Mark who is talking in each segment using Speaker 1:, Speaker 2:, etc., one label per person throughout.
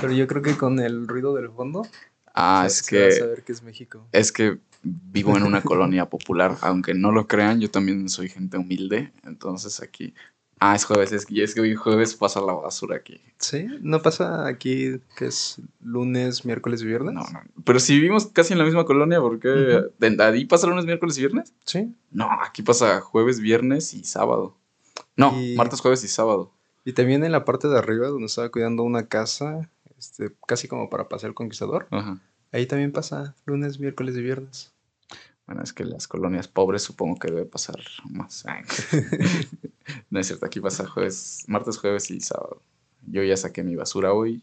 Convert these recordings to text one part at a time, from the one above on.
Speaker 1: Pero yo creo que con el ruido del fondo.
Speaker 2: Ah, es que.
Speaker 1: saber que es México.
Speaker 2: Es que vivo en una colonia popular. Aunque no lo crean, yo también soy gente humilde. Entonces aquí. Ah, es jueves. Es, y es que hoy jueves pasa la basura aquí.
Speaker 1: ¿Sí? ¿No pasa aquí que es lunes, miércoles y viernes?
Speaker 2: No, no. Pero si vivimos casi en la misma colonia, ¿por qué? ¿Ahí pasa lunes, miércoles y viernes?
Speaker 1: Sí.
Speaker 2: No, aquí pasa jueves, viernes y sábado. No, martes, jueves y sábado.
Speaker 1: Y también en la parte de arriba, donde estaba cuidando una casa, este, casi como para pasear el conquistador. Ahí también pasa lunes, miércoles y viernes.
Speaker 2: Bueno, es que las colonias pobres supongo que debe pasar más. no es cierto, aquí pasa jueves, martes, jueves y sábado. Yo ya saqué mi basura hoy.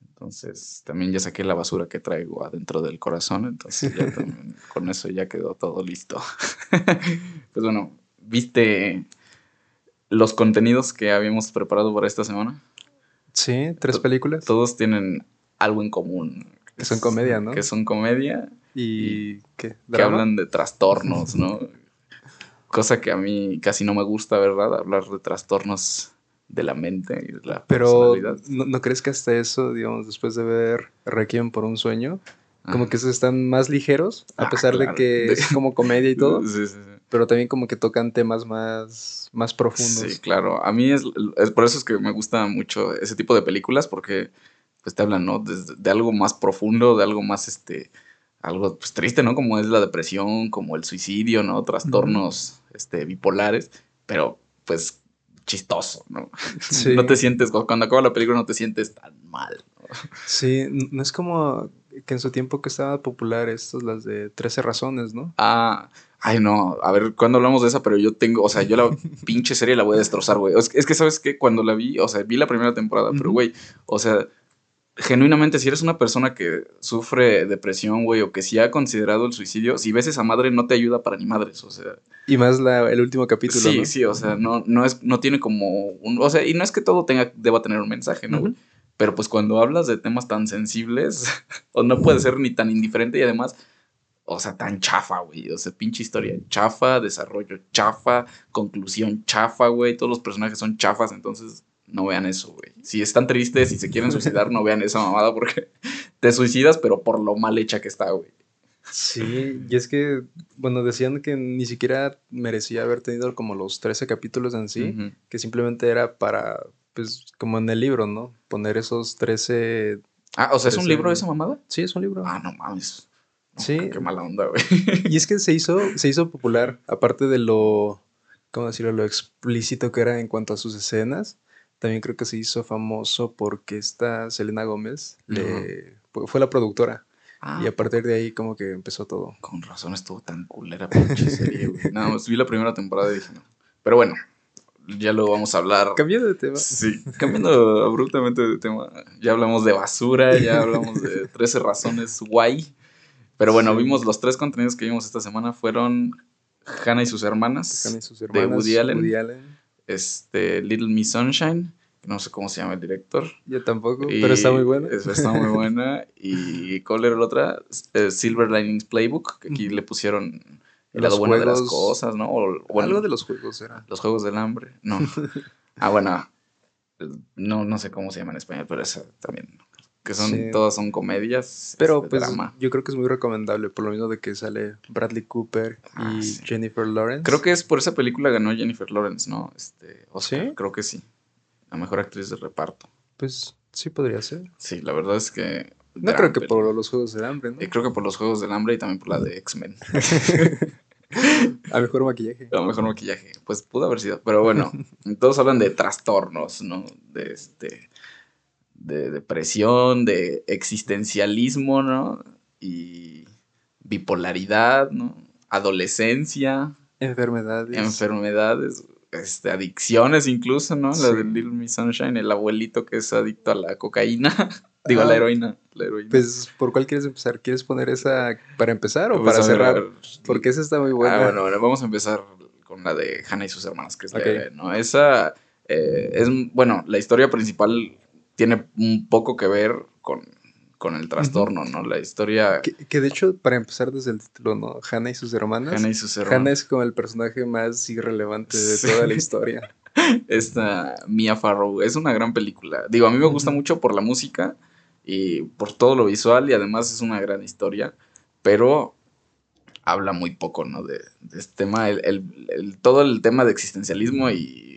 Speaker 2: Entonces, también ya saqué la basura que traigo adentro del corazón. Entonces, ya también, con eso ya quedó todo listo. pues bueno, ¿viste los contenidos que habíamos preparado para esta semana?
Speaker 1: Sí, tres películas.
Speaker 2: Todos tienen algo en común.
Speaker 1: Que son comedia, ¿no?
Speaker 2: Que son comedia.
Speaker 1: Y, ¿qué?
Speaker 2: que hablan de trastornos, ¿no? Cosa que a mí casi no me gusta, ¿verdad? Hablar de trastornos de la mente y de la
Speaker 1: Pero, ¿no, crees que hasta eso, digamos, después de ver Requiem por un sueño, como que esos están más ligeros, a ah, pesar de que es como comedia y todo? sí, sí, sí pero también como que tocan temas más, más profundos.
Speaker 2: Sí, claro. A mí es, es, por eso es que me gusta mucho ese tipo de películas, porque pues te hablan, ¿no? De, algo más profundo, de algo más, este, algo pues, triste, ¿no? Como es la depresión, como el suicidio, ¿no? Trastornos, este, bipolares, pero pues chistoso, ¿no? Sí. no te sientes, cuando acaba la película no te sientes tan mal.
Speaker 1: Sí, no es como que en su tiempo que estaba popular estos, las de 13 razones, ¿no?
Speaker 2: Ah, Ay, no, a ver, ¿cuándo hablamos de esa? Pero yo tengo, o sea, yo la pinche serie la voy a destrozar, güey. Es, que, ¿sabes qué? Cuando la vi, o sea, vi la primera temporada, pero, güey, o sea, genuinamente, si eres una persona que sufre depresión, güey, o que si ha considerado el suicidio, si ves esa madre, no te ayuda para ni madres, o sea.
Speaker 1: Y más la, el último capítulo,
Speaker 2: Sí, sí, o sea, no, no, es, no tiene como un, o sea, y no es que todo tenga, deba tener un mensaje, ¿no, güey? Pero pues cuando hablas de temas tan sensibles, o no puede ser ni tan indiferente y además o sea, tan chafa, güey. O sea, pinche historia chafa, desarrollo chafa, conclusión chafa, güey. Todos los personajes son chafas, entonces no vean eso, güey. Si están tristes y se quieren suicidar, no vean esa mamada porque te suicidas, pero por lo mal hecha que está, güey.
Speaker 1: Sí, y es que, bueno, decían que ni siquiera merecía haber tenido como los 13 capítulos en sí, que simplemente era para, pues, como en el libro, ¿no? Poner esos 13...
Speaker 2: Ah, o sea, ¿es un libro esa mamada?
Speaker 1: Sí, es un libro.
Speaker 2: Ah, no mames.
Speaker 1: Sí.
Speaker 2: Qué mala onda, güey.
Speaker 1: Y es que se hizo, se hizo popular, aparte de lo, ¿cómo decirlo? Lo explícito que era en cuanto a sus escenas. También creo que se hizo famoso porque esta Selena Gómez le, fue la productora. y a ah. partir de ahí como que empezó todo.
Speaker 2: Con razón estuvo tan culera pinche serie, güey. Nada más vi la primera temporada y dije no. Pero bueno, ya lo vamos a hablar.
Speaker 1: Cambiando de tema.
Speaker 2: Sí, cambiando abruptamente de tema. Ya hablamos de basura, ya hablamos de 13 razones guay. Pero bueno, vimos los tres contenidos que vimos esta semana fueron Hannah y sus hermanas.
Speaker 1: Hannah y sus hermanas. De Woody Allen.
Speaker 2: Este, Little Miss Sunshine. No sé cómo se llama el director.
Speaker 1: Yo tampoco, pero está muy buena.
Speaker 2: Está muy buena. y ¿cuál era la otra? Eh, Silver Linings Playbook, que aquí le pusieron el lado bueno de las cosas, ¿no? O,
Speaker 1: Algo de los juegos era.
Speaker 2: Los juegos del hambre. No. ah, bueno. No, no sé cómo se llama en español, pero esa también que son todas son comedias.
Speaker 1: Pero este, pues yo creo que es muy recomendable, por lo mismo de que sale Bradley Cooper y ah, Jennifer Lawrence.
Speaker 2: Creo que es por esa película ganó Jennifer Lawrence, ¿no? Este, ¿Sí? creo que sí. La mejor actriz de reparto.
Speaker 1: Pues sí podría ser.
Speaker 2: Sí, la verdad es que
Speaker 1: no creo que por los Juegos del Hambre, ¿no?
Speaker 2: Y creo que por los Juegos del Hambre y también por la de X-Men.
Speaker 1: A mejor maquillaje.
Speaker 2: A mejor maquillaje. Pues pudo haber sido. Pero bueno, todos hablan de trastornos, ¿no? De este de depresión, de existencialismo, ¿no? Y bipolaridad, ¿no? Adolescencia.
Speaker 1: Enfermedades.
Speaker 2: Enfermedades, este, adicciones incluso, ¿no? La de Little Miss Sunshine, el abuelito que es adicto a la cocaína. Digo, a la ah, heroína, la heroína.
Speaker 1: Pues, ¿por cuál quieres empezar? ¿Quieres poner esa para empezar o pues, para cerrar? Porque esa está muy buena.
Speaker 2: Ah, bueno, bueno, vamos a empezar con la de Hannah y sus hermanas, que es ¿no? Esa eh, es, bueno, la historia principal tiene un poco que ver con, el trastorno, ¿no? La historia...
Speaker 1: Que, de hecho, para empezar desde el título, ¿no? Hannah y sus hermanas.
Speaker 2: Hannah y sus hermanas.
Speaker 1: Hannah es como el personaje más irrelevante de toda la historia.
Speaker 2: Esta Mia Farrow es una gran película. Digo, a mí me gusta mucho por la música y por todo lo visual y además es una gran historia, pero habla muy poco, ¿no? De, este tema, el, todo el tema de existencialismo y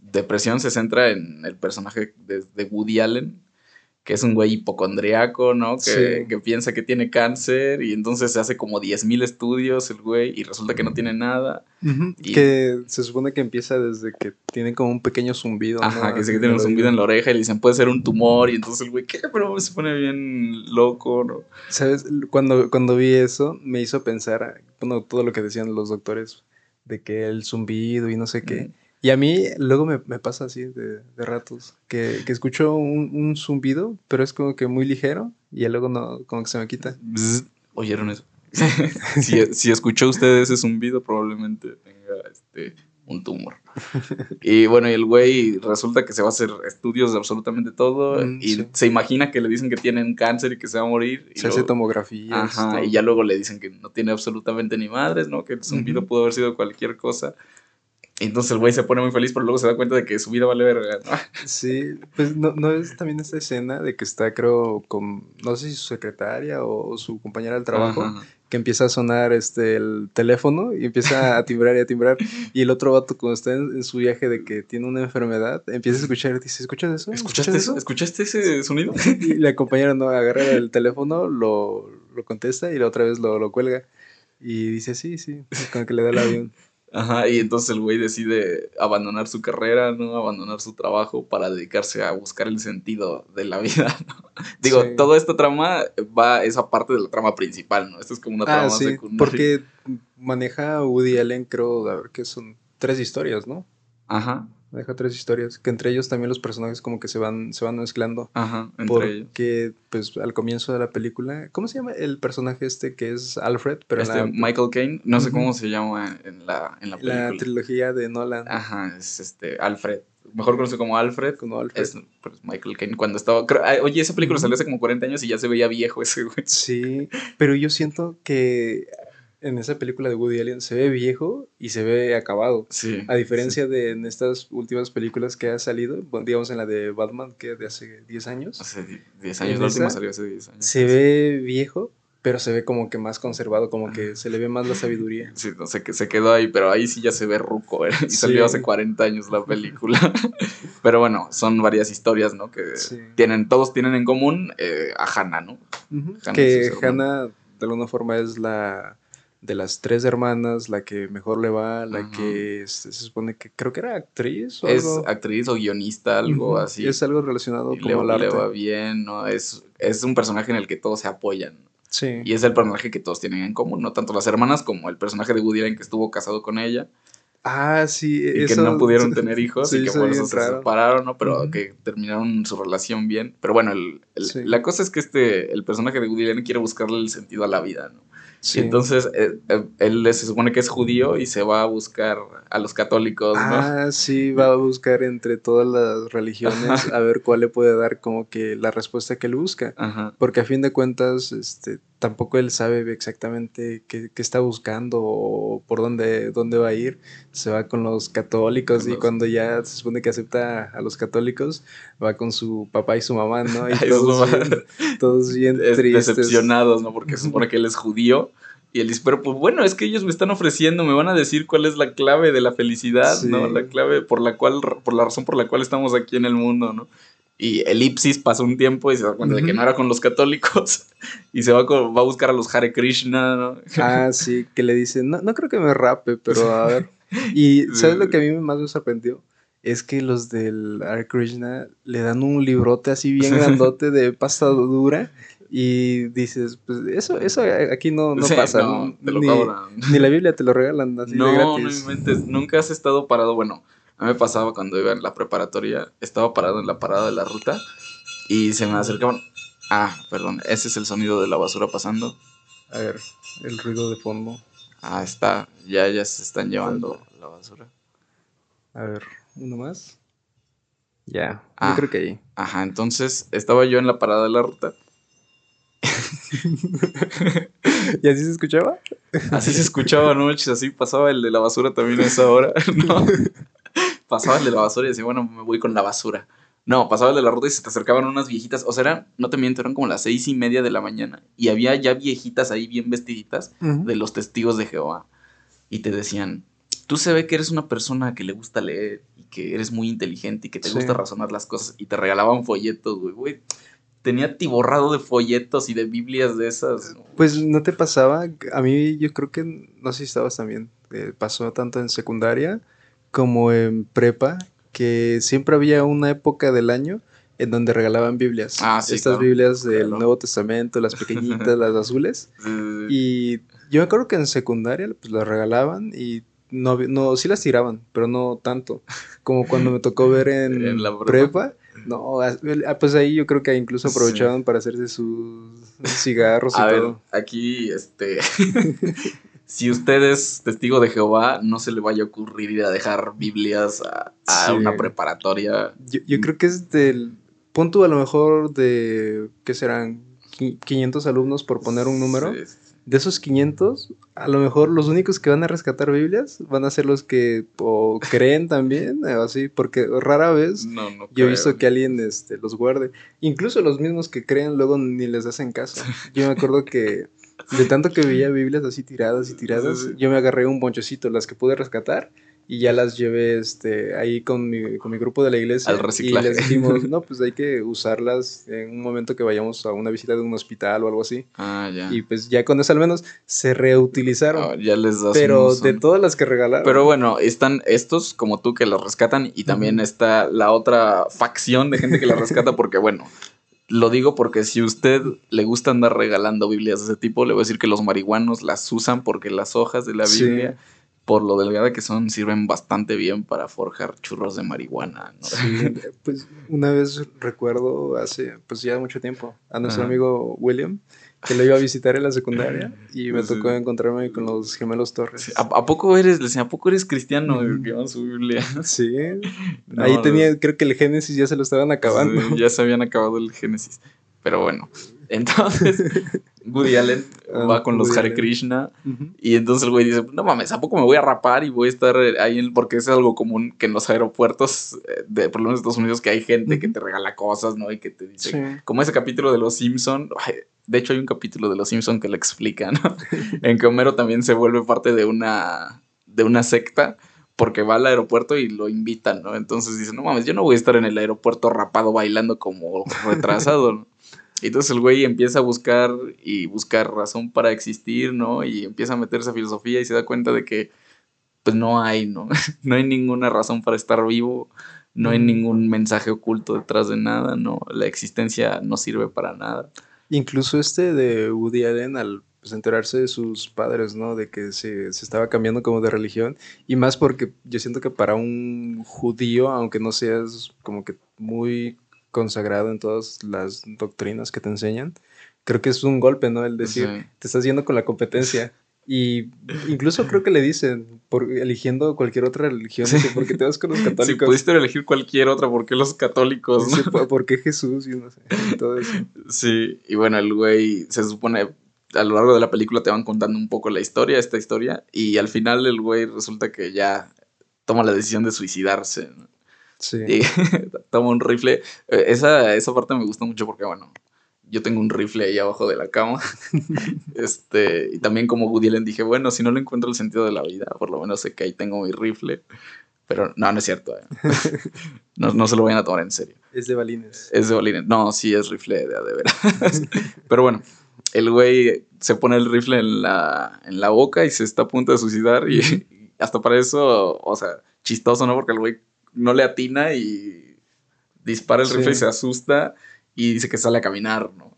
Speaker 2: depresión se centra en el personaje de Woody Allen, que es un güey hipocondriaco, ¿no? Que, que, piensa que tiene cáncer y entonces se hace como 10.000 estudios el güey y resulta que no tiene nada.
Speaker 1: y... Que se supone que empieza desde que tiene como un pequeño zumbido.
Speaker 2: Ajá, que que tiene un zumbido en la oreja y le dicen puede ser un tumor y entonces el güey, ¿qué? Pero se pone bien loco, ¿no?
Speaker 1: ¿Sabes? Cuando, cuando vi eso me hizo pensar, bueno, todo lo que decían los doctores de que el zumbido y no sé qué. Y a mí luego me, pasa así de, ratos, que, escucho un, zumbido, pero es como que muy ligero y luego no, como que se me quita.
Speaker 2: ¿Oyeron eso? si, si escuchó usted ese zumbido, probablemente tenga este, un tumor. Y bueno, y el güey resulta que se va a hacer estudios de absolutamente todo mm, y se imagina que le dicen que tiene un cáncer y que se va a morir. Y
Speaker 1: se hace tomografía.
Speaker 2: Ajá, y ya luego le dicen que no tiene absolutamente ni madres, ¿no? Que el zumbido pudo haber sido cualquier cosa. Entonces el güey se pone muy feliz, pero luego se da cuenta de que su vida vale verga, ¿no?
Speaker 1: Sí, pues no, no es también esta escena de que está, creo, con, no sé si su secretaria o su compañera del trabajo, que empieza a sonar este el teléfono y empieza a timbrar y a timbrar. Y el otro vato, cuando está en, su viaje de que tiene una enfermedad, empieza a escuchar y dice, ¿escuchas eso?
Speaker 2: ¿Escuchaste eso? ¿Escuchaste ese sonido?
Speaker 1: Y la compañera no agarra el teléfono, lo, lo contesta y la otra vez lo, lo cuelga. Y dice, sí, sí, con que le da el avión.
Speaker 2: Ajá, y entonces el güey decide abandonar su carrera, ¿no? Abandonar su trabajo para dedicarse a buscar el sentido de la vida, ¿no? Digo, toda esta trama va esa parte de la trama principal, ¿no? Esto es como una
Speaker 1: trama ah, sí, secundaria. Porque maneja Woody Allen, creo, a ver, que son tres historias, ¿no? Ajá. Deja tres historias, que entre ellos también los personajes como que se van, se van mezclando. Ajá, entre porque, pues, al comienzo de la película, ¿cómo se llama el personaje este que es Alfred?
Speaker 2: Pero este, Michael Caine, no sé cómo se llama en la, en la película.
Speaker 1: La trilogía de Nolan.
Speaker 2: Ajor es este, Alfred. Mejor conocido como Alfred.
Speaker 1: Como Alfred.
Speaker 2: Es pues, Michael Caine cuando estaba... oye, esa película salió hace como 40 años y ya se veía viejo ese güey.
Speaker 1: Sí, pero yo siento que en esa película de Woody Allen se ve viejo y se ve acabado. Sí. A diferencia de en estas últimas películas que ha salido, digamos en la de Batman, que de hace 10 años.
Speaker 2: Hace 10 años, la última salió hace 10 años.
Speaker 1: Se ve viejo, pero se ve como que más conservado, como que se le ve más la sabiduría.
Speaker 2: Sí, no sé, que se quedó ahí, pero ahí sí ya se ve ruco, ¿eh? Y salió hace 40 años la película. pero bueno, son varias historias, ¿no? Que tienen, todos tienen en común eh, a Hannah, ¿no?
Speaker 1: que Hannah, de alguna forma, es la de las tres hermanas, la que mejor le va, la que se, supone que creo que era actriz
Speaker 2: o Es actriz o guionista, algo así.
Speaker 1: Es algo relacionado
Speaker 2: con le, arte. le va bien, ¿no? Es, es un personaje en el que todos se apoyan. Sí. Y es el personaje que todos tienen en común, no tanto las hermanas como el personaje de Woody Allen que estuvo casado con ella.
Speaker 1: Ah, sí.
Speaker 2: Y que no pudieron tener hijos y que por eso se separaron, ¿no? Pero que terminaron su relación bien. Pero bueno, el, la cosa es que este, el personaje de Woody Allen quiere buscarle el sentido a la vida, ¿no? Entonces eh, eh, él se supone que es judío y se va a buscar a los católicos, ¿no?
Speaker 1: Ah, sí, va a buscar entre todas las religiones a ver cuál le puede dar como que la respuesta que él busca. Porque a fin de cuentas, este, tampoco él sabe exactamente qué, está buscando o por dónde, dónde va a ir. Se va con los católicos y cuando ya se supone que acepta a los católicos, va con su papá y su mamá, ¿no? Y todos, bien, tristes.
Speaker 2: Decepcionados, ¿no? Porque se supone que él es judío. Y él dice, pero pues bueno, es que ellos me están ofreciendo, me van a decir cuál es la clave de la felicidad, ¿no? La clave por la cual, por la razón por la cual estamos aquí en el mundo, ¿no? Y Elipsis pasa un tiempo y se da cuenta de que no era con los católicos y se va, va a buscar a los Hare Krishna. ¿no?
Speaker 1: Ah, sí, que le dicen, no, no creo que me rape, pero a ver. Y ¿sabes lo que a mí más me sorprendió? Es que los del Hare Krishna le dan un librote así bien grandote de pasta dura y dices, pues eso, eso aquí no, no pasa. No, ni, ni, la Biblia te lo regalan así
Speaker 2: no, de gratis. No, inventes, nunca has estado parado, bueno a mí me pasaba cuando iba en la preparatoria, estaba parado en la parada de la ruta y se me acercaban. Ah, perdón, ese es el sonido de la basura pasando.
Speaker 1: A ver, el ruido de fondo.
Speaker 2: Ah, está, ya, ya se están llevando la basura.
Speaker 1: A ver, uno más. Ya, yo ah, creo que ahí.
Speaker 2: Ajá, entonces estaba yo en la parada de la ruta.
Speaker 1: ¿Y así se escuchaba?
Speaker 2: Así se escuchaba anoche, así pasaba el de la basura también a esa hora, ¿no? pasaba el de la basura y decía, bueno, me voy con la basura. No, pasaba el de la ruta y se te acercaban unas viejitas. O sea, eran, no te miento, eran como las seis y media de la mañana. Y había ya viejitas ahí bien vestiditas de los testigos de Jehová. Y te decían, tú se ve que eres una persona que le gusta leer y que eres muy inteligente y que te gusta razonar las cosas. Y te regalaban folletos, güey, güey. Tenía tiborrado de folletos y de Biblias de esas.
Speaker 1: Pues no te pasaba. A mí yo creo que, no sé si estabas también, eh, pasó tanto en secundaria como en prepa, que siempre había una época del año en donde regalaban Biblias. Ah, sí, Estas Biblias del Nuevo Testamento, las pequeñitas, las azules. Y yo me acuerdo que en secundaria pues las regalaban y no, no, sí las tiraban, pero no tanto. Como cuando me tocó ver en, la prepa. No, ah, pues ahí yo creo que incluso aprovechaban para hacerse sus cigarros y todo.
Speaker 2: Aquí, este, si usted es testigo de Jehová, no se le vaya a ocurrir ir a dejar Biblias a, una preparatoria.
Speaker 1: Yo, creo que es del punto a lo mejor de, ¿qué serán? 500 alumnos por poner un número. De esos 500, a lo mejor los únicos que van a rescatar Biblias van a ser los que o creen también, o así, porque rara vez yo he visto que alguien este, los guarde. Incluso los mismos que creen luego ni les hacen caso. Yo me acuerdo que de tanto que veía Biblias así tiradas y tiradas, yo me agarré un bonchecito, las que pude rescatar, y ya las llevé este, ahí con mi, con mi grupo de la iglesia. Al reciclaje. Y les dijimos, no, pues hay que usarlas en un momento que vayamos a una visita de un hospital o algo así. Ah, ya. Y pues ya con eso al menos se reutilizaron. Ah, ya les das Pero de todas las que regalaron.
Speaker 2: Pero bueno, están estos como tú que las rescatan y también está la otra facción de gente que las rescata porque bueno, lo digo porque si usted le gusta andar regalando Biblias de ese tipo, le voy a decir que los marihuanos las usan porque las hojas de la Biblia, por lo delgada que son, sirven bastante bien para forjar churros de marihuana.
Speaker 1: Sí, pues una vez recuerdo hace pues ya mucho tiempo a nuestro amigo William que lo iba a visitar en la secundaria y me tocó encontrarme con los gemelos Torres.
Speaker 2: ¿A, poco eres, le ¿a poco eres cristiano? su Biblia.
Speaker 1: Sí. Ahí tenía, creo que el Génesis ya se lo estaban acabando.
Speaker 2: ya se habían acabado el Génesis. Pero bueno, entonces Woody Allen ah, va con los Hare Krishna y entonces el güey dice, no mames, ¿a poco me voy a rapar y voy a estar ahí? Porque es algo común que en los aeropuertos, eh, de, por lo menos en Estados Unidos, que hay gente que te regala cosas, ¿no? Y que te dice, como ese capítulo de Los Simpson, de hecho hay un capítulo de Los Simpson que lo explica, ¿no? en que Homero también se vuelve parte de una, de una secta porque va al aeropuerto y lo invitan, ¿no? Entonces dice, no mames, yo no voy a estar en el aeropuerto rapado bailando como retrasado, ¿no? Y entonces el güey empieza a buscar y buscar razón para existir, ¿no? Y empieza a meterse a filosofía y se da cuenta de que pues no hay, ¿no? no hay ninguna razón para estar vivo, no hay ningún mensaje oculto detrás de nada, ¿no? La existencia no sirve para nada.
Speaker 1: Incluso este de Woody Allen al pues, enterarse de sus padres, ¿no? De que se, se, estaba cambiando como de religión. Y más porque yo siento que para un judío, aunque no seas como que muy consagrado en todas las doctrinas que te enseñan, creo que es un golpe, ¿no? El decir, te estás yendo con la competencia. Y incluso creo que le dicen, por eligiendo cualquier otra religión, porque te vas con los católicos. Si
Speaker 2: pudiste elegir cualquier otra, ¿por qué los católicos?
Speaker 1: ¿Por qué Jesús? Y no sé, todo eso.
Speaker 2: Sí, y bueno, el güey se supone, a lo largo de la película te van contando un poco la historia, esta historia, y al final el güey resulta que ya toma la decisión de suicidarse. Sí. Y toma un rifle. Eh, esa, esa parte me gusta mucho porque, bueno, yo tengo un rifle ahí abajo de la cama. este, y también como Woody Allen dije, bueno, si no le encuentro el sentido de la vida, por lo menos sé que ahí tengo mi rifle. Pero no, no es cierto. Eh. No, no, se lo vayan a tomar en serio.
Speaker 1: Es de balines.
Speaker 2: Es de balines. No, sí es rifle de, de veras. Pero bueno, el güey se pone el rifle en la, en la boca y se está a punto de suicidar. Y, hasta para eso, o sea, chistoso, ¿no? Porque el güey no le atina y dispara el rifle y se asusta y dice que sale a caminar, ¿no?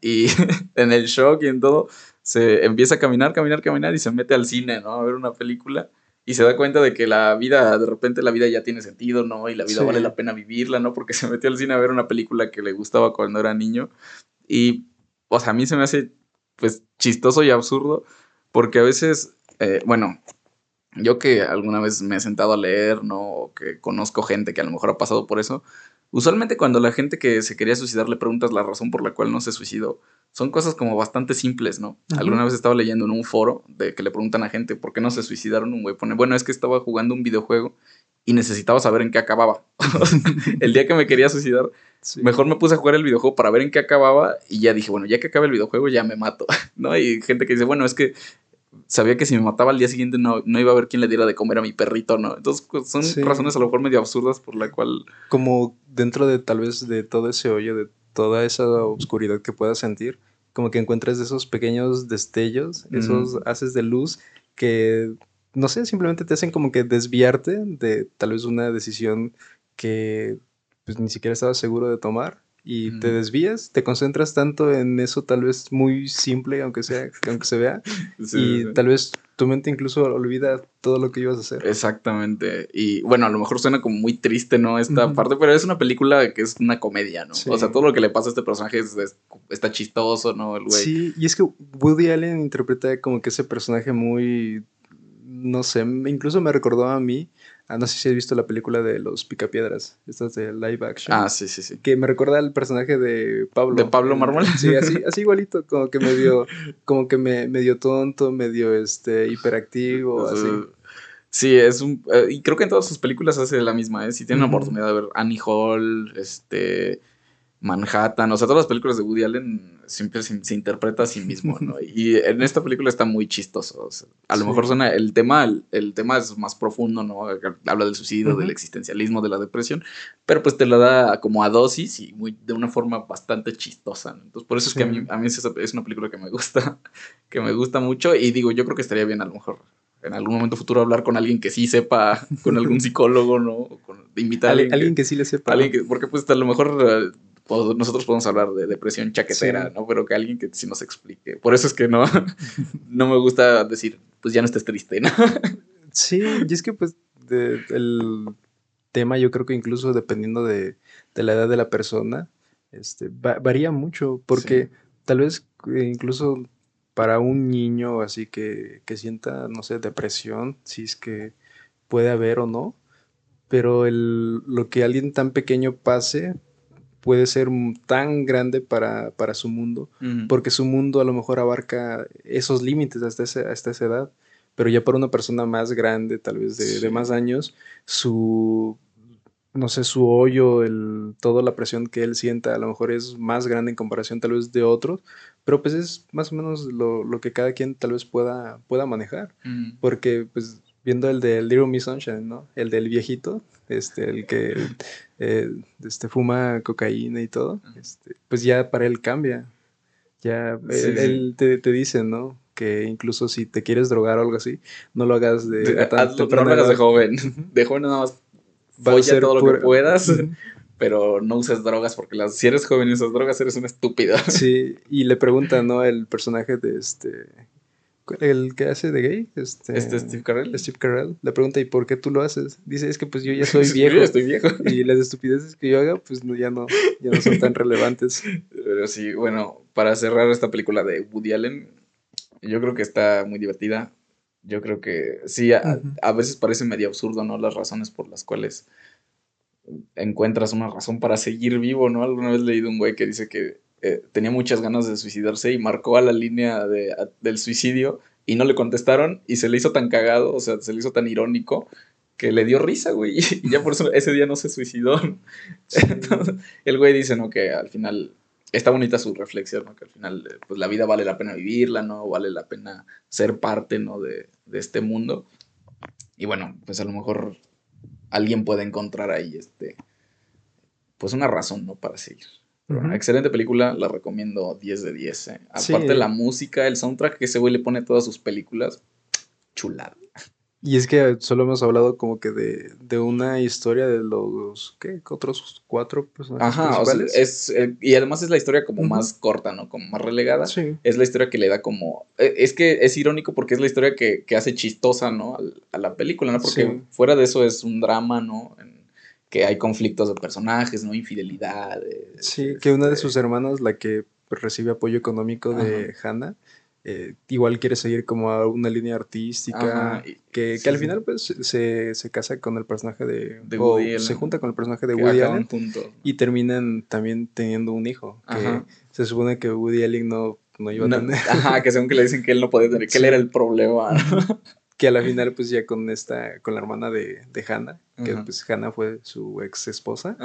Speaker 2: y, en el shock y en todo, se empieza a caminar, caminar, caminar y se mete al cine, ¿no? A ver una película y se da cuenta de que la vida, de repente la vida ya tiene sentido, ¿no? Y la vida vale la pena vivirla, ¿no? Porque se metió al cine a ver una película que le gustaba cuando era niño. Y, o sea, a mí se me hace, pues, chistoso y absurdo, porque a veces, eh, bueno, yo que alguna vez me he sentado a leer, ¿no? O que conozco gente que a lo mejor ha pasado por eso. Usualmente cuando la gente que se quería suicidar le preguntas la razón por la cual no se suicidó, son cosas como bastante simples, ¿no? Alguna vez estaba leyendo en un foro de que le preguntan a gente por qué no se suicidaron, un güey pone, bueno, es que estaba jugando un videojuego y necesitaba saber en qué acababa. el día que me quería suicidar, mejor me puse a jugar el videojuego para ver en qué acababa y ya dije, bueno, ya que acabe el videojuego ya me mato, ¿no? Y gente que dice, bueno, es que sabía que si me mataba al día siguiente no, no iba a haber quien le diera de comer a mi perrito, ¿no? Entonces pues, son razones a lo mejor medio absurdas por la cual...
Speaker 1: Como dentro de tal vez de todo ese hoyo, de toda esa oscuridad que puedas sentir, como que encuentres esos pequeños destellos, esos haces de luz que, no sé, simplemente te hacen como que desviarte de tal vez una decisión que pues ni siquiera estabas seguro de tomar y te desvías, te concentras tanto en eso tal vez muy simple, aunque sea, aunque se vea, y tal vez tu mente incluso olvida todo lo que ibas a hacer.
Speaker 2: Exactamente. Y bueno, a lo mejor suena como muy triste, ¿no? Esta parte, pero es una película que es una comedia, ¿no? O sea, todo lo que le pasa a este personaje es, está chistoso, ¿no? El güey.
Speaker 1: Sí, y es que Woody Allen interpreta como que ese personaje muy, no sé, incluso me recordó a mí Ah, no sé si has visto la película de los Picapiedras, estas de live action.
Speaker 2: Ah, sí, sí, sí.
Speaker 1: Que me recuerda al personaje de Pablo.
Speaker 2: ¿De Pablo Marmol?
Speaker 1: Sí, así, así igualito, como que medio, como que me, medio tonto, medio este, hiperactivo, así.
Speaker 2: Sí, es un. Eh, y creo que en todas sus películas hace la misma, ¿eh? Si tienen la oportunidad de ver Annie Hall, este. Manhattan, o sea, todas las películas de Woody Allen siempre se, interpreta a sí mismo, ¿no? Y en esta película está muy chistoso. a lo mejor suena, el tema, el, tema es más profundo, ¿no? Habla del suicidio, del existencialismo, de la depresión, pero pues te la da como a dosis y muy, de una forma bastante chistosa. Entonces, por eso es que a mí, a mí es, es, una película que me gusta, que me gusta mucho y digo, yo creo que estaría bien a lo mejor en algún momento futuro hablar con alguien que sí sepa, con algún psicólogo, ¿no? Con, invitar a
Speaker 1: alguien, alguien que, sí le sepa.
Speaker 2: Alguien porque pues a lo mejor eh, nosotros podemos hablar de depresión chaquetera, ¿no? Pero que alguien que sí nos explique. Por eso es que no, no me gusta decir, pues ya no estés triste, ¿no?
Speaker 1: sí, y es que pues el tema yo creo que incluso dependiendo de, la edad de la persona, este, varía mucho, porque tal vez eh, incluso para un niño así que, que sienta, no sé, depresión, si es que puede haber o no, pero el, lo que alguien tan pequeño pase puede ser tan grande para, su mundo, porque su mundo a lo mejor abarca esos límites hasta, hasta esa edad, pero ya para una persona más grande, tal vez de, más años, su, no sé, su hoyo, el, toda la presión que él sienta a lo mejor es más grande en comparación tal vez de otros, pero pues es más o menos lo, que cada quien tal vez pueda, pueda manejar, porque pues viendo el de Little Miss Sunshine, ¿no? El del viejito, este, el que eh, este, fuma cocaína y todo, este, pues ya para él cambia. Ya él, Te, te, dice, ¿no? Que incluso si te quieres drogar o algo así, no lo hagas de...
Speaker 2: no lo hagas de joven. De joven nada más folla todo lo que puedas. pero no uses drogas porque las, si eres joven y usas drogas eres una estúpida.
Speaker 1: Sí, y le pregunta, ¿no? El personaje de este el que hace de gay, este,
Speaker 2: este Steve Carell.
Speaker 1: Steve Carell, le pregunta, ¿y por qué tú lo haces? Dice, es que pues yo ya soy viejo.
Speaker 2: yo estoy viejo.
Speaker 1: Y las estupideces que yo haga, pues ya, no, ya no son tan relevantes.
Speaker 2: Pero sí, bueno, para cerrar esta película de Woody Allen, yo creo que está muy divertida. Yo creo que sí, a, a veces parece medio absurdo, ¿no? Las razones por las cuales encuentras una razón para seguir vivo, ¿no? Alguna vez leído un güey que dice que eh, tenía muchas ganas de suicidarse y marcó a la línea de, del suicidio y no le contestaron y se le hizo tan cagado, o sea, se le hizo tan irónico que le dio risa, güey, y ya por eso ese día no se suicidó. el güey dice, ¿no? Que al final está bonita su reflexión, ¿no? Que al final, eh, pues la vida vale la pena vivirla, ¿no? Vale la pena ser parte, ¿no? De, de este mundo. Y bueno, pues a lo mejor alguien puede encontrar ahí, este, pues una razón, ¿no? Para seguir excelente película, la recomiendo 10 de 10. Eh. Aparte la música, el soundtrack que ese güey le pone a todas sus películas, chulada.
Speaker 1: Y es que solo hemos hablado como que de, una historia de los, ¿qué? Otros cuatro personajes
Speaker 2: Ajá, es, eh, y además es la historia como más corta, ¿no? Como más relegada. Sí. Es la historia que le da como... Eh, es que es irónico porque es la historia que, hace chistosa, ¿no? A, la película, ¿no? Porque fuera de eso es un drama, ¿no? Que hay conflictos de personajes, ¿no? Infidelidad.
Speaker 1: Sí, que una de este sus hermanas, la que recibe apoyo económico de Hannah, eh, igual quiere seguir como a una línea artística, que, al final pues se, casa con el personaje de,
Speaker 2: Woody
Speaker 1: se junta con el personaje de Woody Allen y terminan también teniendo un hijo, que se supone que Woody Allen no, no iba a tener.
Speaker 2: Ajá, que según que le dicen que él no podía tener, que él era el problema.
Speaker 1: Que a la final, pues ya con esta, con la hermana de, de Hannah, que pues Hannah fue su ex esposa,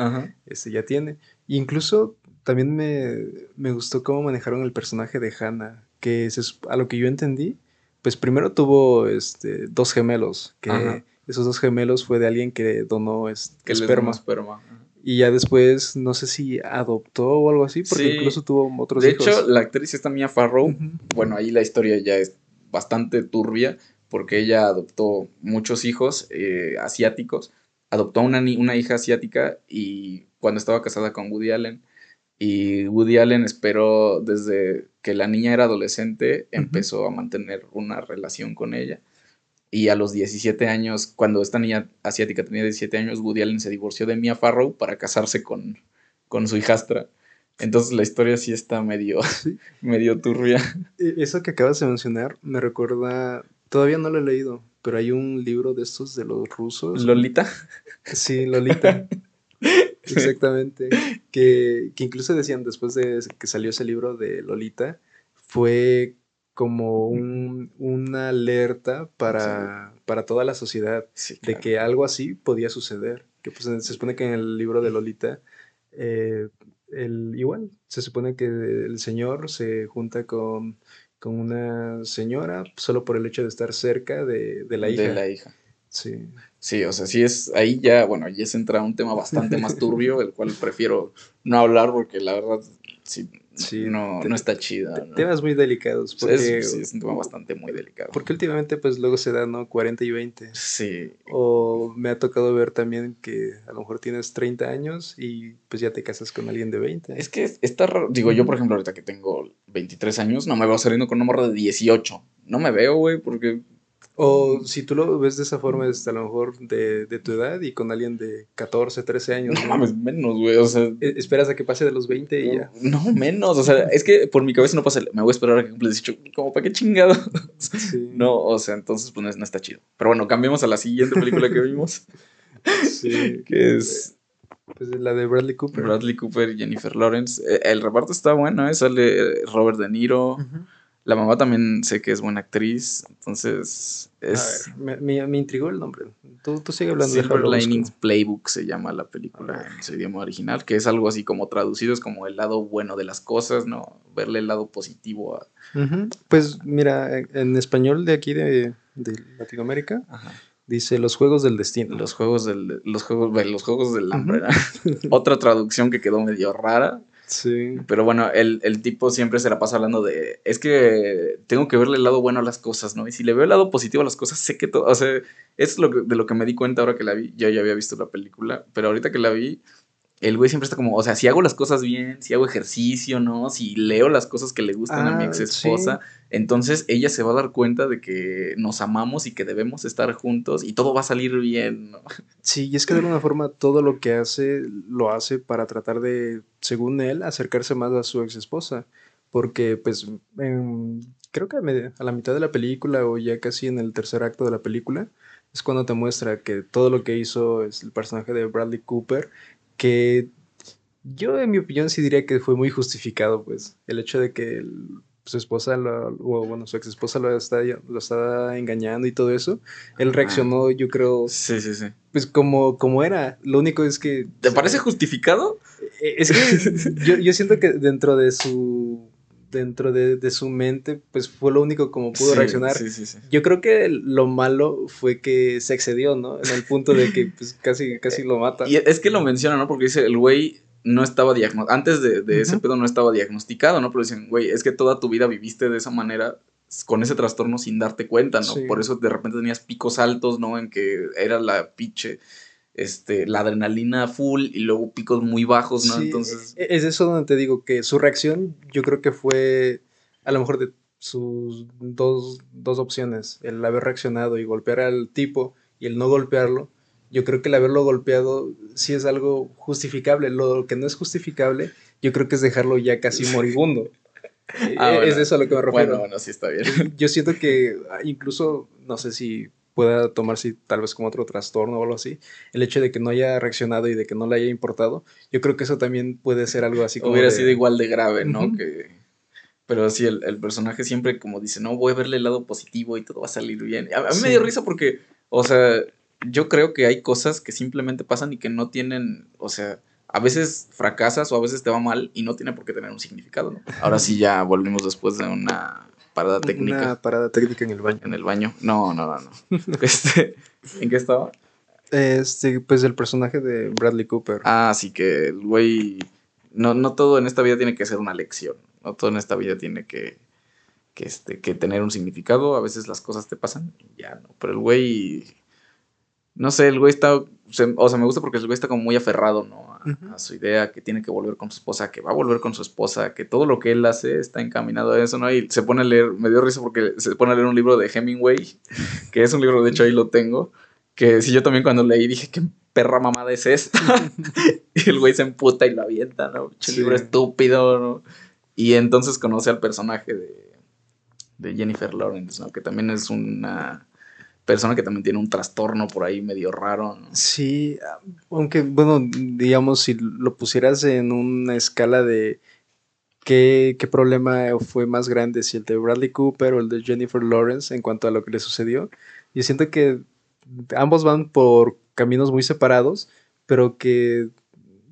Speaker 1: este ya tiene. incluso también me, me, gustó cómo manejaron el personaje de Hannah, que es, a lo que yo entendí, pues primero tuvo este, dos gemelos, que esos dos gemelos fue de alguien que donó este, esperma. esperma. Y ya después, no sé si adoptó o algo así, porque incluso tuvo otros
Speaker 2: hijos. De hecho, la actriz esta Mia Farrow, bueno, ahí la historia ya es bastante turbia, porque ella adoptó muchos hijos eh, asiáticos. Adoptó una, una hija asiática y cuando estaba casada con Woody Allen. Y Woody Allen esperó desde que la niña era adolescente, empezó a mantener una relación con ella. Y a los 17 años, cuando esta niña asiática tenía 17 años, Woody Allen se divorció de Mia Farrow para casarse con, con su hijastra. Entonces la historia sí está medio, medio turbia.
Speaker 1: E, eso que acabas de mencionar me recuerda, todavía no lo he leído, pero hay un libro de estos de los rusos.
Speaker 2: ¿Lolita?
Speaker 1: Sí, Lolita. Exactamente. Que, que incluso decían después de que salió ese libro de Lolita, fue como un, una alerta para, para, toda la sociedad de que algo así podía suceder. Que pues, se supone que en el libro de Lolita, eh, el, igual, se supone que el señor se junta con, con, una señora solo por el hecho de estar cerca de, de la hija.
Speaker 2: De la hija. Sí. Sí, o sea, sí es, ahí ya, bueno, ya se entra un tema bastante más turbio, el cual prefiero no hablar porque la verdad, sí, Sí, no, no está chida.
Speaker 1: Temas muy delicados.
Speaker 2: Porque, es, sí, es un tema bastante muy delicado.
Speaker 1: Porque últimamente, pues luego se da, ¿no? 40 y 20. Sí. O me ha tocado ver también que a lo mejor tienes 30 años y pues ya te casas con alguien de 20.
Speaker 2: Es que está raro. Digo, yo, por ejemplo, ahorita que tengo 23 años, no me veo saliendo con una morra de 18. No me veo, güey, porque
Speaker 1: o si tú lo ves de esa forma, es a lo mejor de, de, tu edad y con alguien de 14, 13 años.
Speaker 2: No mames, menos, güey. O sea.
Speaker 1: E, esperas a que pase de los 20 y ya.
Speaker 2: No, menos. O sea, es que por mi cabeza no pasa. Me voy a esperar a que cumpla 18. Como, ¿para qué chingado? No, o sea, entonces, pues no está chido. Pero bueno, cambiemos a la siguiente película que vimos. sí. que es.
Speaker 1: Pues la de Bradley Cooper.
Speaker 2: Bradley Cooper y Jennifer Lawrence. Eh, el reparto está bueno, ¿eh? Sale Robert De Niro. La mamá también sé que es buena actriz, entonces es...
Speaker 1: A ver, me, me, intrigó el nombre. Tú, tú sigue hablando
Speaker 2: Silver Linings Playbook se llama la película en su idioma original, que es algo así como traducido, es como el lado bueno de las cosas, ¿no? Verle el lado positivo a...
Speaker 1: Pues mira, en español de aquí de, de Latinoamérica... Dice los juegos del destino.
Speaker 2: Los juegos del, los juegos, los juegos del hambre. Otra traducción que quedó medio rara Sí. Pero bueno, el, tipo siempre se la pasa hablando de, es que tengo que verle el lado bueno a las cosas, ¿no? Y si le veo el lado positivo a las cosas, sé que todo, o sea, es lo de lo que me di cuenta ahora que la vi, yo ya había visto la película, pero ahorita que la vi, el güey siempre está como, o sea, si hago las cosas bien, si hago ejercicio, ¿no? Si leo las cosas que le gustan a mi ah, ex esposa, entonces ella se va a dar cuenta de que nos amamos y que debemos estar juntos y todo va a salir bien, ¿no?
Speaker 1: Sí, y es que de alguna forma todo lo que hace lo hace para tratar de, según él, acercarse más a su ex esposa. Porque, pues, creo que a la mitad de la película o ya casi en el tercer acto de la película, es cuando te muestra que todo lo que hizo es el personaje de Bradley Cooper que yo en mi opinión sí diría que fue muy justificado, pues, el hecho de que su esposa, lo, o bueno, su ex esposa lo, está, lo estaba engañando y todo eso, él reaccionó, yo creo,
Speaker 2: sí, sí, sí.
Speaker 1: pues como, como era, lo único es que...
Speaker 2: ¿Te parece justificado?
Speaker 1: E, es que yo, yo siento que dentro de su dentro de, su mente, pues fue lo único como pudo reaccionar. Yo creo que lo malo fue que se excedió, ¿no? En el punto de que pues, casi, casi lo mata.
Speaker 2: Y es que lo menciona, ¿no? Porque dice, el güey no estaba diagnosticado, antes de, ese pedo no estaba diagnosticado, ¿no? Pero dicen, güey, es que toda tu vida viviste de esa manera con ese trastorno sin darte cuenta, ¿no? Por eso de repente tenías picos altos, ¿no? En que era la pinche este, la adrenalina full y luego picos muy bajos, ¿no? Entonces.
Speaker 1: E-, es eso donde te digo que su reacción, yo creo que fue a lo mejor de sus dos, dos opciones: el haber reaccionado y golpear al tipo y el no golpearlo. Yo creo que el haberlo golpeado sí es algo justificable. Lo que no es justificable, yo creo que es dejarlo ya casi moribundo. Ah, e-, es eso a lo que me refiero.
Speaker 2: Bueno, bueno, sí está bien.
Speaker 1: Yo siento que ah, incluso, no sé si pueda tomarse tal vez como otro trastorno o algo así, el hecho de que no haya reaccionado y de que no le haya importado, yo creo que eso también puede ser algo así
Speaker 2: como... Hubiera sido igual de grave, ¿no? que... Pero sí, el, personaje siempre como dice, no, voy a verle el lado positivo y todo va a salir bien. A, mí me dio risa porque, o sea, yo creo que hay cosas que simplemente pasan y que no tienen, o sea, a veces fracasas o a veces te va mal y no tiene por qué tener un significado, ¿no? Ahora sí ya volvimos después de una parada técnica.
Speaker 1: Una parada técnica en el baño.
Speaker 2: En el baño. No, no, no, no. este, ¿En qué estaba?
Speaker 1: Este, pues el personaje de Bradley Cooper.
Speaker 2: Ah, sí, que el güey. No, no todo en esta vida tiene que ser una lección. No todo en esta vida tiene que, que, este, que tener un significado. A veces las cosas te pasan y ya no. Pero el güey. No sé, el güey está. o sea, me gusta porque el güey está como muy aferrado, ¿no? A, su idea, que tiene que volver con su esposa, que va a volver con su esposa, que todo lo que él hace está encaminado a eso, ¿no? Y se pone a leer, me dio risa porque se pone a leer un libro de Hemingway, que es un libro, de hecho ahí lo tengo, que si yo también cuando leí dije, ¿qué perra mamada es esta? y el güey se emputa y lo avienta, ¿no? Un libro estúpido, ¿no? Y entonces conoce al personaje de, de Jennifer Lawrence, ¿no? Que también es una persona que también tiene un trastorno por ahí medio raro.
Speaker 1: Sí, aunque, bueno, digamos, si lo pusieras en una escala de qué, qué problema fue más grande, si el de Bradley Cooper o el de Jennifer Lawrence en cuanto a lo que le sucedió, yo siento que ambos van por caminos muy separados, pero que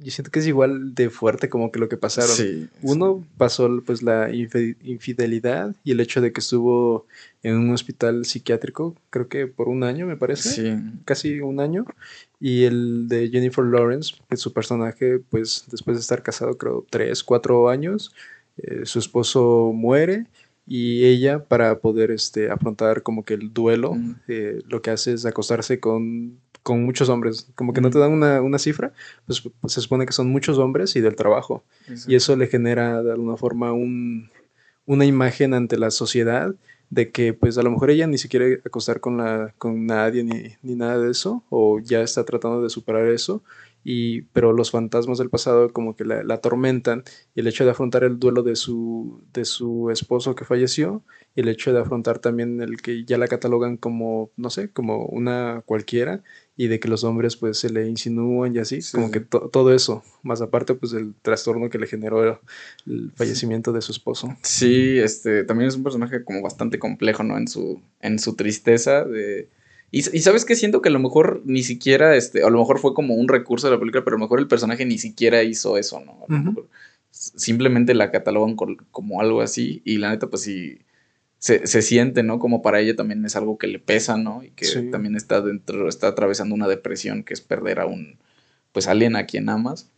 Speaker 1: yo siento que es igual de fuerte como que lo que pasaron. Uno pasó pues la infidelidad y el hecho de que estuvo en un hospital psiquiátrico, creo que por un año me parece, sí. casi un año. Y el de Jennifer Lawrence, que su personaje pues después de estar casado creo tres, cuatro años, eh, su esposo muere y ella para poder este, afrontar como que el duelo, eh, lo que hace es acostarse con con muchos hombres, como que no te dan una, cifra, pues, pues, se supone que son muchos hombres y del trabajo. Y eso le genera de alguna forma un, una imagen ante la sociedad de que pues a lo mejor ella ni siquiera acostar con, la, con nadie ni, ni nada de eso, o ya está tratando de superar eso, y, pero los fantasmas del pasado como que la, la, atormentan y el hecho de afrontar el duelo de su, de su esposo que falleció y el hecho de afrontar también el que ya la catalogan como, no sé, como una cualquiera y de que los hombres pues se le insinúan y así, como que todo eso, más aparte pues del trastorno que le generó el fallecimiento de su esposo.
Speaker 2: Sí, este, también es un personaje como bastante complejo, ¿no? En su, en su tristeza de y, sabes que siento que a lo mejor ni siquiera, este, a lo mejor fue como un recurso de la película, pero a lo mejor el personaje ni siquiera hizo eso, ¿no? Simplemente la catalogan como algo así y la neta pues sí se, siente, ¿no? Como para ella también es algo que le pesa, ¿no? Y que también está dentro, está atravesando una depresión que es perder a un, pues alguien a quien amas.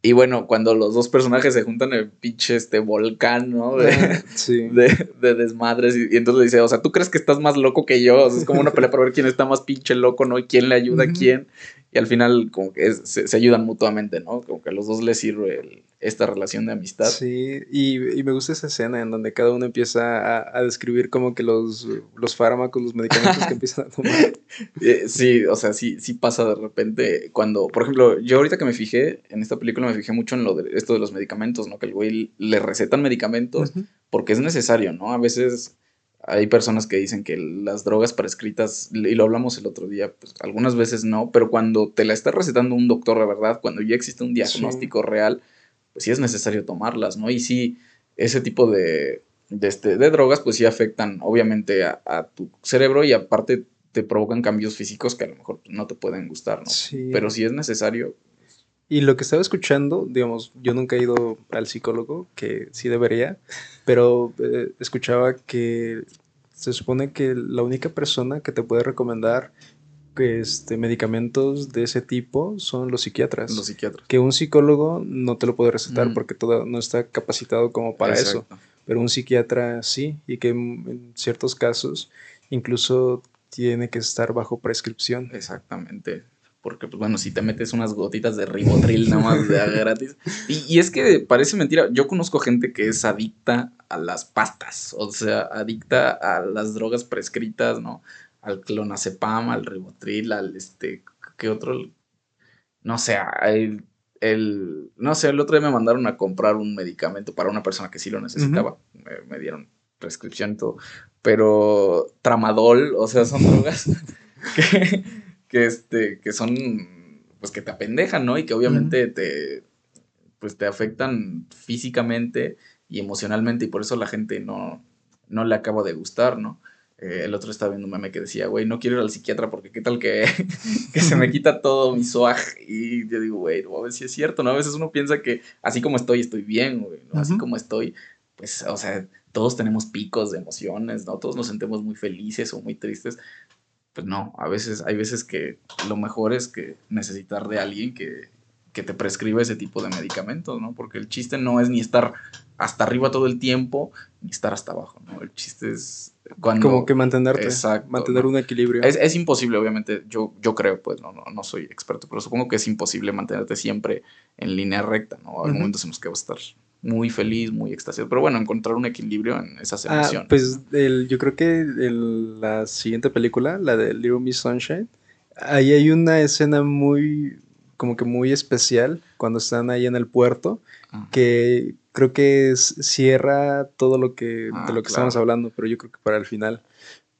Speaker 2: Y bueno, cuando los dos personajes se juntan en el pinche este volcán, ¿no? De, de, desmadres. Y, entonces le dice, o sea, ¿tú crees que estás más loco que yo? es como una pelea para ver quién está más pinche loco, ¿no? Y quién le ayuda a quién. Y al final, como que se, ayudan mutuamente, ¿no? Como que a los dos les sirve esta relación de amistad.
Speaker 1: Sí, y, me gusta esa escena en donde cada uno empieza a, describir como que los, los fármacos, los medicamentos que empiezan a tomar.
Speaker 2: Eh, sí, o sea, sí, sí pasa de repente cuando, por ejemplo, yo ahorita que me fijé en esta película me fijé mucho en lo de esto de los medicamentos, ¿no? Que el güey le recetan medicamentos porque es necesario, ¿no? A veces hay personas que dicen que las drogas prescritas, y lo hablamos el otro día, pues algunas veces no, pero cuando te la está recetando un doctor de verdad, cuando ya existe un diagnóstico real, pues sí es necesario tomarlas, ¿no? Y sí, ese tipo de, de, este, de drogas, pues sí afectan obviamente a, tu cerebro y aparte te provocan cambios físicos que a lo mejor no te pueden gustar, ¿no? Sí. Pero si es necesario,
Speaker 1: y lo que estaba escuchando, digamos, yo nunca he ido al psicólogo, que sí debería, pero eh, escuchaba que se supone que la única persona que te puede recomendar que este, medicamentos de ese tipo son los psiquiatras.
Speaker 2: Los psiquiatras.
Speaker 1: Que un psicólogo no te lo puede recetar porque todo no está capacitado como para eso. Pero un psiquiatra sí, y que en ciertos casos incluso tiene que estar bajo prescripción.
Speaker 2: Exactamente porque pues bueno, si te metes unas gotitas de ribotril nada más de gratis. Y, es que parece mentira, yo conozco gente que es adicta a las pastas, o sea, adicta a las drogas prescritas, ¿no? Al clonazepam, al ribotril, al este, ¿qué otro? No sé, el, el, no sé, el otro día me mandaron a comprar un medicamento para una persona que sí lo necesitaba, me, me dieron prescripción y todo, pero tramadol, o sea, son drogas que que, este, que son, pues que te apendejan, ¿no? Y que obviamente te, pues te afectan físicamente y emocionalmente y por eso la gente no, no le acaba de gustar, ¿no? Eh, el otro estaba viendo un meme que decía, güey, no quiero ir al psiquiatra porque qué tal que, que se me quita todo mi swag. Y yo digo, güey, a ver si es cierto, ¿no? A veces uno piensa que así como estoy, estoy bien, güey, ¿no? Así como estoy, pues, o sea, todos tenemos picos de emociones, ¿no? Todos nos sentimos muy felices o muy tristes. Pues no, a veces, hay veces que lo mejor es que necesitar de alguien que, que te prescribe ese tipo de medicamentos, ¿no? Porque el chiste no es ni estar hasta arriba todo el tiempo, ni estar hasta abajo, ¿no? El chiste es cuando...
Speaker 1: Como que mantenerte, exacto, mantener un equilibrio.
Speaker 2: Es, es, imposible, obviamente, yo, yo creo, pues, no, no, no, soy experto, pero supongo que es imposible mantenerte siempre en línea recta, ¿no? Hay momentos en los que vas a estar muy feliz, muy extasiado, pero bueno, encontrar un equilibrio en esas ah, emociones.
Speaker 1: Ah, pues el, yo creo que el, la siguiente película, la de Little Miss Sunshine, ahí hay una escena muy, como que muy especial cuando están ahí en el puerto, que creo que cierra todo lo que, de ah, lo que estamos hablando, pero yo creo que para el final.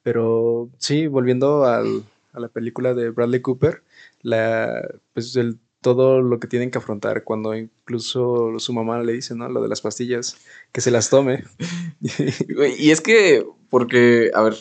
Speaker 1: Pero sí, volviendo al, a la película de Bradley Cooper, la, pues el, todo lo que tienen que afrontar cuando incluso su mamá le dice, ¿no? Lo de las pastillas, que se las tome.
Speaker 2: y es que, porque, a ver,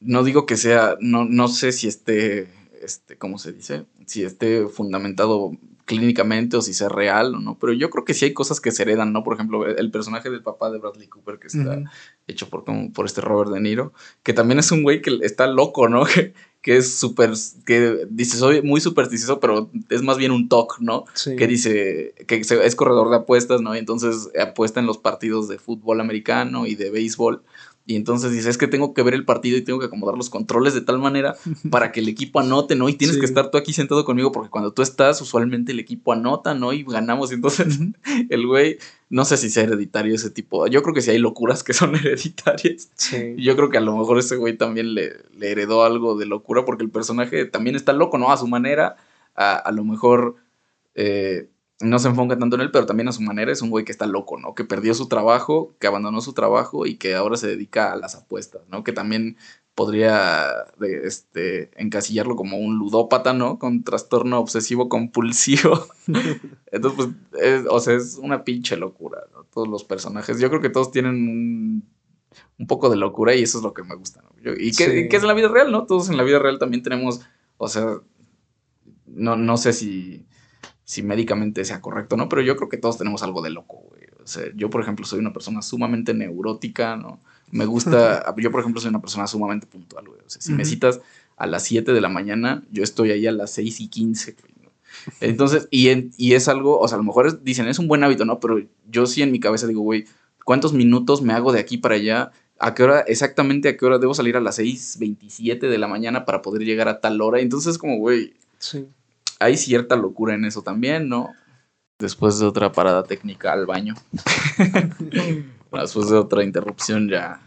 Speaker 2: no digo que sea, no, no sé si esté, este, ¿cómo se dice? Si esté fundamentado clínicamente o si sea real o no, pero yo creo que sí hay cosas que se heredan, ¿no? Por ejemplo, el personaje del papá de Bradley Cooper que está hecho por, por este Robert De Niro, que también es un güey que está loco, ¿no? Que, es súper, que dice, soy muy supersticioso, pero es más bien un talk, ¿no? Que dice que es corredor de apuestas, ¿no? Y entonces apuesta en los partidos de fútbol americano y de béisbol. Y entonces dice, es que tengo que ver el partido y tengo que acomodar los controles de tal manera para que el equipo anote, ¿no? Y tienes que estar tú aquí sentado conmigo porque cuando tú estás, usualmente el equipo anota, ¿no? Y ganamos. Y entonces el güey, no sé si sea hereditario ese tipo. Yo creo que sí hay locuras que son hereditarias. Sí. Yo creo que a lo mejor ese güey también le, le, heredó algo de locura porque el personaje también está loco, ¿no? A su manera, a, a lo mejor... Eh, no se enfoca tanto en él, pero también a su manera es un güey que está loco, ¿no? Que perdió su trabajo, que abandonó su trabajo y que ahora se dedica a las apuestas, ¿no? Que también podría este, encasillarlo como un ludópata, ¿no? Con trastorno obsesivo compulsivo. Entonces, pues, o sea, es una pinche locura, ¿no? Todos los personajes. Yo creo que todos tienen un, un poco de locura y eso es lo que me gusta, ¿no? y que, que, es en la vida real, ¿no? Todos en la vida real también tenemos, o sea, no, no sé si si médicamente sea correcto, ¿no? Pero yo creo que todos tenemos algo de loco, güey. O sea, yo, por ejemplo, soy una persona sumamente neurótica, ¿no? Me gusta, yo, por ejemplo, soy una persona sumamente puntual, güey. O sea, si me citas a las 7 de la mañana, yo estoy ahí a las 6 y 15, güey. Entonces, y, y es algo, o sea, a lo mejor dicen, es un buen hábito, ¿no? Pero yo sí en mi cabeza digo, güey, ¿cuántos minutos me hago de aquí para allá? ¿A qué hora, exactamente a qué hora debo salir a las 6.27 de la mañana para poder llegar a tal hora? Entonces, como, güey, sí hay cierta locura en eso también, ¿no? Después de otra parada técnica al baño. Después de otra interrupción ya.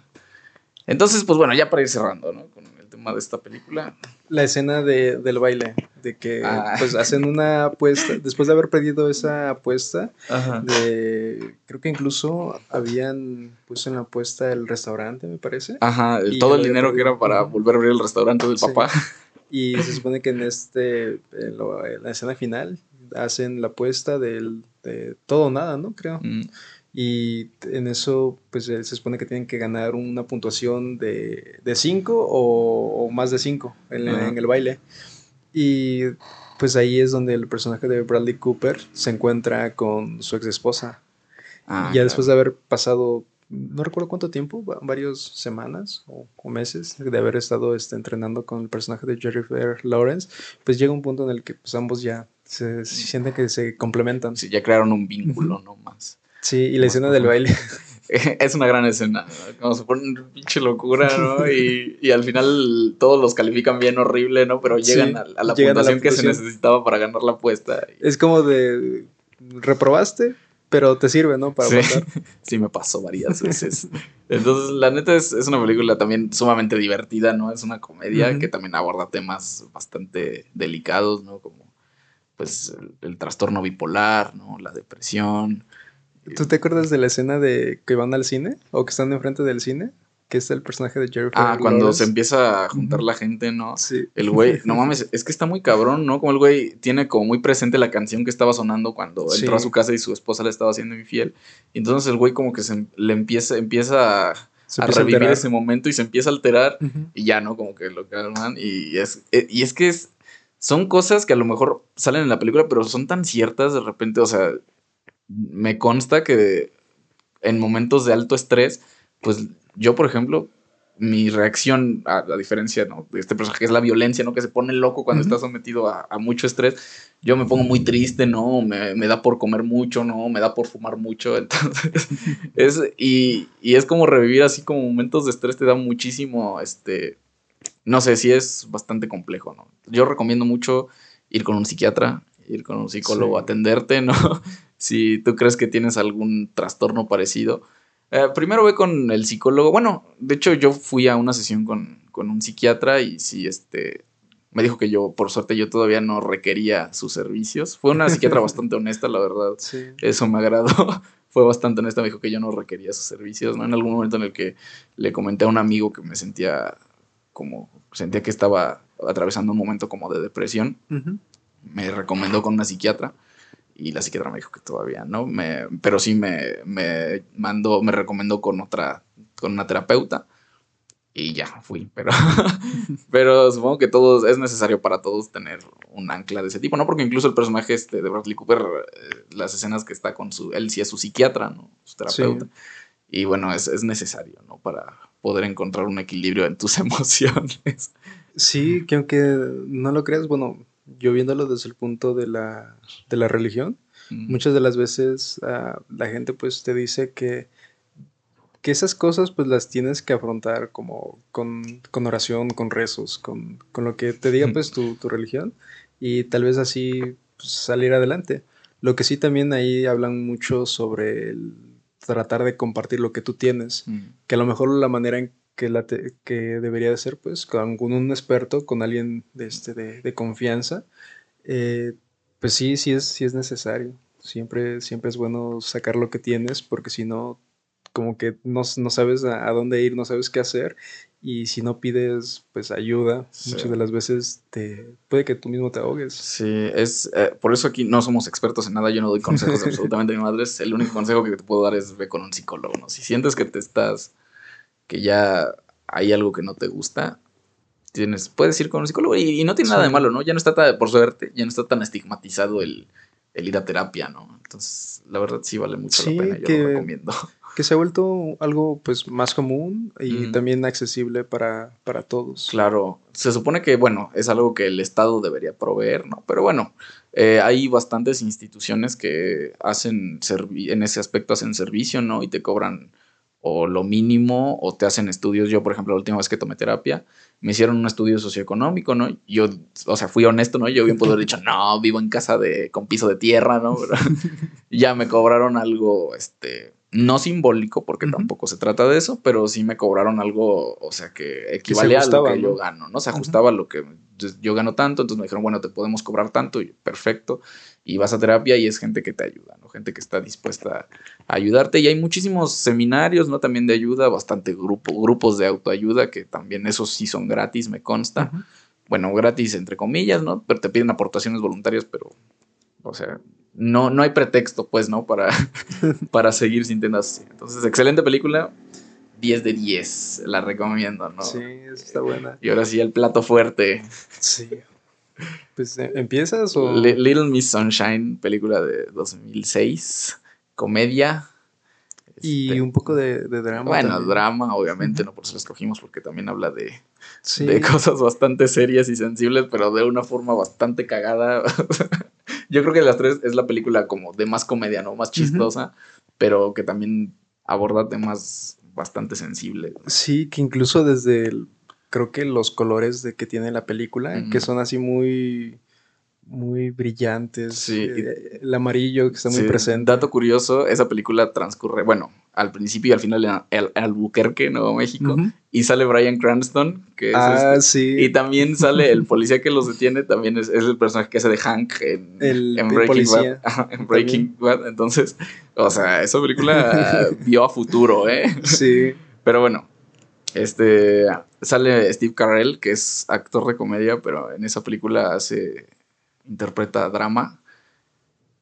Speaker 2: Entonces, pues bueno, ya para ir cerrando, ¿no? Con el tema de esta película.
Speaker 1: La escena de, del baile, de que ah. pues hacen una apuesta, después de haber perdido esa apuesta, de creo que incluso habían puesto en la apuesta el restaurante, me parece.
Speaker 2: Ajá, todo el dinero que era para volver a abrir el restaurante del papá.
Speaker 1: Y se supone que en este, en, la escena final, hacen la apuesta del, de todo o nada, ¿no? Creo. Mm. Y en eso, pues se supone que tienen que ganar una puntuación de 5 o, más de 5 en, en, el baile. Y pues ahí es donde el personaje de Bradley Cooper se encuentra con su ex esposa. Ah, ya después de haber pasado no recuerdo cuánto tiempo, varias semanas o, meses de haber estado este, entrenando con el personaje de Jerry Fair Lawrence, pues llega un punto en el que pues, ambos ya se, sienten que se complementan.
Speaker 2: Sí, ya crearon un vínculo, ¿no? Más.
Speaker 1: Sí, y la escena del baile.
Speaker 2: es una gran escena, ¿no? como se pone una pinche locura, ¿no? Y, y, al final todos los califican bien horrible, ¿no? Pero llegan, a, la puntuación que se necesitaba para ganar la apuesta.
Speaker 1: Es como de, reprobaste, pero te sirve, ¿no? Para
Speaker 2: sí. sí, me pasó varias veces. Entonces, la neta es, una película también sumamente divertida, ¿no? Es una comedia que también aborda temas bastante delicados, ¿no? Como, pues, el, trastorno bipolar, ¿no? La depresión.
Speaker 1: ¿Tú te acuerdas de la escena de que van al cine? ¿O que están enfrente del cine? Que es el personaje de Jerry
Speaker 2: Ah, cuando se empieza a juntar la gente, ¿no? Sí. El güey, no mames, es que está muy cabrón, ¿no? Como el güey tiene como muy presente la canción que estaba sonando cuando entró a su casa y su esposa le estaba haciendo infiel. Y entonces el güey como que se le empieza, empieza a, revivir ese momento y se empieza a alterar y ya, ¿no? Como que lo calman y es, eh, y es que es, son cosas que a lo mejor salen en la película, pero son tan ciertas de repente, o sea, me consta que en momentos de alto estrés, pues yo, por ejemplo, mi reacción, a, diferencia de este personaje, es la violencia, ¿no? Que se pone loco cuando está sometido a, mucho estrés. Yo me pongo muy triste, ¿no? Me, da por comer mucho, ¿no? Me da por fumar mucho. Entonces, es, y, y, es como revivir así como momentos de estrés, te da muchísimo, este, no sé, si es bastante complejo, ¿no? Yo recomiendo mucho ir con un psiquiatra, ir con un psicólogo, atenderte, ¿no? si tú crees que tienes algún trastorno parecido eh, primero ve con el psicólogo. Bueno, de hecho, yo fui a una sesión con, un psiquiatra y sí, este. Me dijo que yo, por suerte, yo todavía no requería sus servicios. Fue una psiquiatra bastante honesta, la verdad. Eso me agradó. Fue bastante honesta, me dijo que yo no requería sus servicios, ¿no? En algún momento en el que le comenté a un amigo que me sentía como. Sentía que estaba atravesando un momento como de depresión. Me recomendó con una psiquiatra y la psiquiatra me dijo que todavía no, me, pero sí me, me mandó, me recomendó con otra, con una terapeuta y ya fui, pero, pero supongo que todos, es necesario para todos tener un ancla de ese tipo, ¿no? Porque incluso el personaje este de Bradley Cooper, eh, las escenas que está con su, él sí es su psiquiatra, ¿no? Su terapeuta. Y bueno, es, es necesario, ¿no? Para poder encontrar un equilibrio en tus emociones.
Speaker 1: Sí, que aunque no lo creas, bueno, yo viéndolo desde el punto de la, de la religión, muchas de las veces ah, la gente pues te dice que, que esas cosas pues las tienes que afrontar como con, oración, con rezos, con, lo que te diga pues tu, religión y tal vez así pues, salir adelante. Lo que sí también ahí hablan mucho sobre el tratar de compartir lo que tú tienes, que a lo mejor la manera en que, la que debería de ser pues con, un experto, con alguien de, este, de, confianza, eh, pues sí, sí es, sí es necesario. Siempre, siempre es bueno sacar lo que tienes porque si no, como que no, no sabes a, dónde ir, no sabes qué hacer y si no pides pues ayuda, muchas de las veces te puede que tú mismo te ahogues.
Speaker 2: Sí, es eh, por eso aquí no somos expertos en nada, yo no doy consejos absolutamente mi madre, el único consejo que te puedo dar es ve con un psicólogo, ¿no? Si sientes que te estás que ya hay algo que no te gusta, tienes, puedes ir con un psicólogo y, no tiene nada de malo, ¿no? Ya no está, tan, por suerte, ya no está tan estigmatizado el, ir a terapia, ¿no? Entonces, la verdad sí vale mucho la pena, yo lo recomiendo.
Speaker 1: Que se ha vuelto algo pues más común y también accesible para, para todos.
Speaker 2: Claro, se supone que, bueno, es algo que el Estado debería proveer, ¿no? Pero bueno, eh, hay bastantes instituciones que hacen, en ese aspecto hacen servicio, ¿no? Y te cobran o lo mínimo o te hacen estudios. Yo, por ejemplo, la última vez que tomé terapia, me hicieron un estudio socioeconómico, ¿no? Yo, o sea, fui honesto, ¿no? Yo bien puedo haber dicho, no, vivo en casa de, con piso de tierra, ¿no? ya me cobraron algo, este, no simbólico, porque tampoco se trata de eso, pero sí me cobraron algo, o sea, que equivale a lo que yo gano, ¿no? Se ajustaba a lo que yo gano tanto, entonces me dijeron, bueno, te podemos cobrar tanto, y perfecto, y vas a terapia y es gente que te ayuda, ¿no? Gente que está dispuesta a ayudarte, y hay muchísimos seminarios, ¿no? También de ayuda, bastante grupo, grupos de autoayuda, que también esos sí son gratis, me consta. Bueno, gratis entre comillas, ¿no? Pero te piden aportaciones voluntarias, pero, o sea, no, no hay pretexto, pues, ¿no? Para, para seguir sintiendo así. Entonces, excelente película. 10 de 10, la recomiendo, ¿no?
Speaker 1: Sí, está buena.
Speaker 2: Y ahora sí, el plato fuerte.
Speaker 1: Sí. Pues, ¿em, ¿empiezas o...?
Speaker 2: Little Miss Sunshine, película de 2006, comedia.
Speaker 1: Y este, un poco de, drama.
Speaker 2: Bueno, drama, obviamente, no por eso lo escogimos, porque también habla de, de cosas bastante serias y sensibles, pero de una forma bastante cagada. Yo creo que de las tres es la película como de más comedia, ¿no? Más chistosa, pero que también aborda temas bastante sensibles.
Speaker 1: Sí, que incluso desde el, creo que los colores de que tiene la película, que son así muy muy brillantes. Sí. Eh, el amarillo que está muy presente.
Speaker 2: Dato curioso, esa película transcurre, bueno, al principio y al final en Albuquerque, Nuevo México. Y sale Brian Cranston, que es ah, este, sí. Y también sale el policía que los detiene, también es, el personaje que hace de Hank en, Breaking, Bad, en Breaking Bad. Entonces, o sea, esa película vio a futuro, ¿eh?
Speaker 1: Sí.
Speaker 2: Pero bueno, Este sale Steve Carell, que es actor de comedia, pero en esa película hace interpreta drama,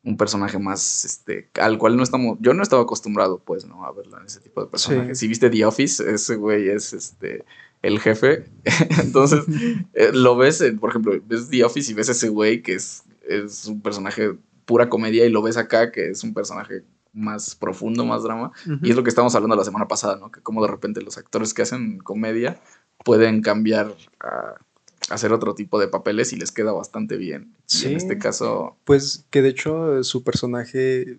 Speaker 2: un personaje más este al cual no estamos yo no estaba acostumbrado pues no a verlo en ese tipo de personajes. Si viste The Office, ese güey es este el jefe. Entonces, eh, lo ves, por ejemplo, ves The Office y ves ese güey que es, es un personaje pura comedia y lo ves acá que es un personaje más profundo, más drama. Y es lo que estábamos hablando la semana pasada, ¿no? Que como de repente los actores que hacen comedia pueden cambiar a hacer otro tipo de papeles y les queda bastante bien. Sí. en este caso...
Speaker 1: Pues que de hecho su personaje eh,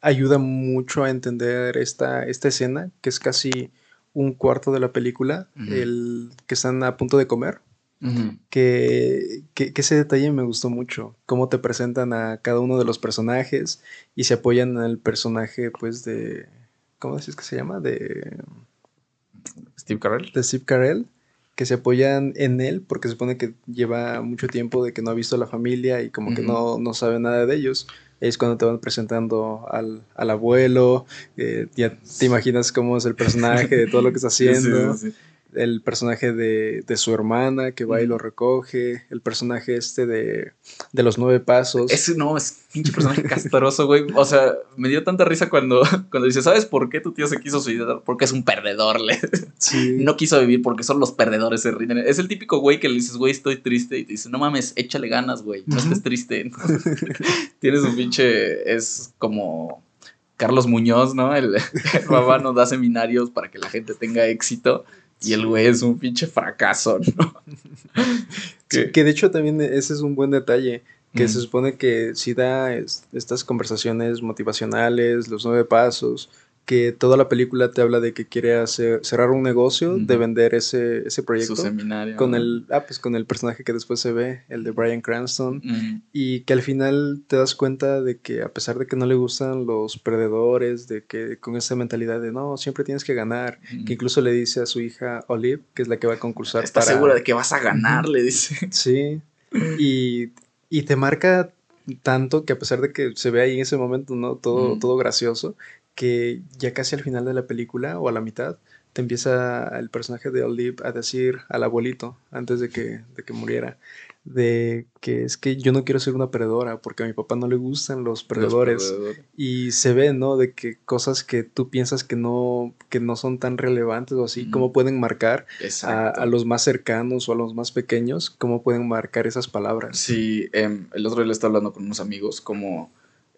Speaker 1: ayuda mucho a entender esta, esta escena, que es casi un cuarto de la película, el que están a punto de comer. que, que, ese detalle me gustó mucho, cómo te presentan a cada uno de los personajes y se apoyan al personaje pues de, ¿cómo decís que se llama? De
Speaker 2: Steve Carell.
Speaker 1: De Steve Carell, que se apoyan en él porque se supone que lleva mucho tiempo de que no ha visto a la familia y como que no, no sabe nada de ellos. Es cuando te van presentando al, abuelo, eh, ya te imaginas cómo es el personaje de todo lo que está haciendo el personaje de, su hermana que va y lo recoge, el personaje este de, los nueve pasos.
Speaker 2: Ese no, es pinche personaje castroso, güey. O sea, me dio tanta risa cuando, cuando dice, ¿sabes por qué tu tío se quiso suicidar? Porque es un perdedor, le. No quiso vivir porque son los perdedores, se ríen. Es el típico güey que le dices, güey, estoy triste. Y te dice, no mames, échale ganas, güey. No estés triste. tienes un pinche. Es como. Carlos Muñoz, ¿no? El, el papá nos da seminarios para que la gente tenga éxito. Y el güey es un pinche fracaso, ¿no?
Speaker 1: que, de hecho también ese es un buen detalle, que se supone que si da estas conversaciones motivacionales, los nueve pasos, que toda la película te habla de que quiere hacer, cerrar un negocio, de vender ese, ese proyecto. Su seminario. Con el, ah, pues con el personaje que después se ve, el de Brian Cranston. Y que al final te das cuenta de que a pesar de que no le gustan los perdedores, de que con esa mentalidad de no, siempre tienes que ganar, que incluso le dice a su hija Olive, que es la que va a concursar.
Speaker 2: Está segura de que vas a ganar, le dice.
Speaker 1: Sí. Y, y te marca tanto que a pesar de que se ve ahí en ese momento, ¿no? Todo, todo gracioso, que ya casi al final de la película o a la mitad te empieza el personaje de Olive a decir al abuelito antes de que, de que muriera de que es que yo no quiero ser una perdedora porque a mi papá no le gustan los perdedores, y se ve, ¿no? De que cosas que tú piensas que no, que no son tan relevantes o así, cómo pueden marcar a, los más cercanos o a los más pequeños, cómo pueden marcar esas palabras.
Speaker 2: Sí, em, el otro día le estaba hablando con unos amigos como,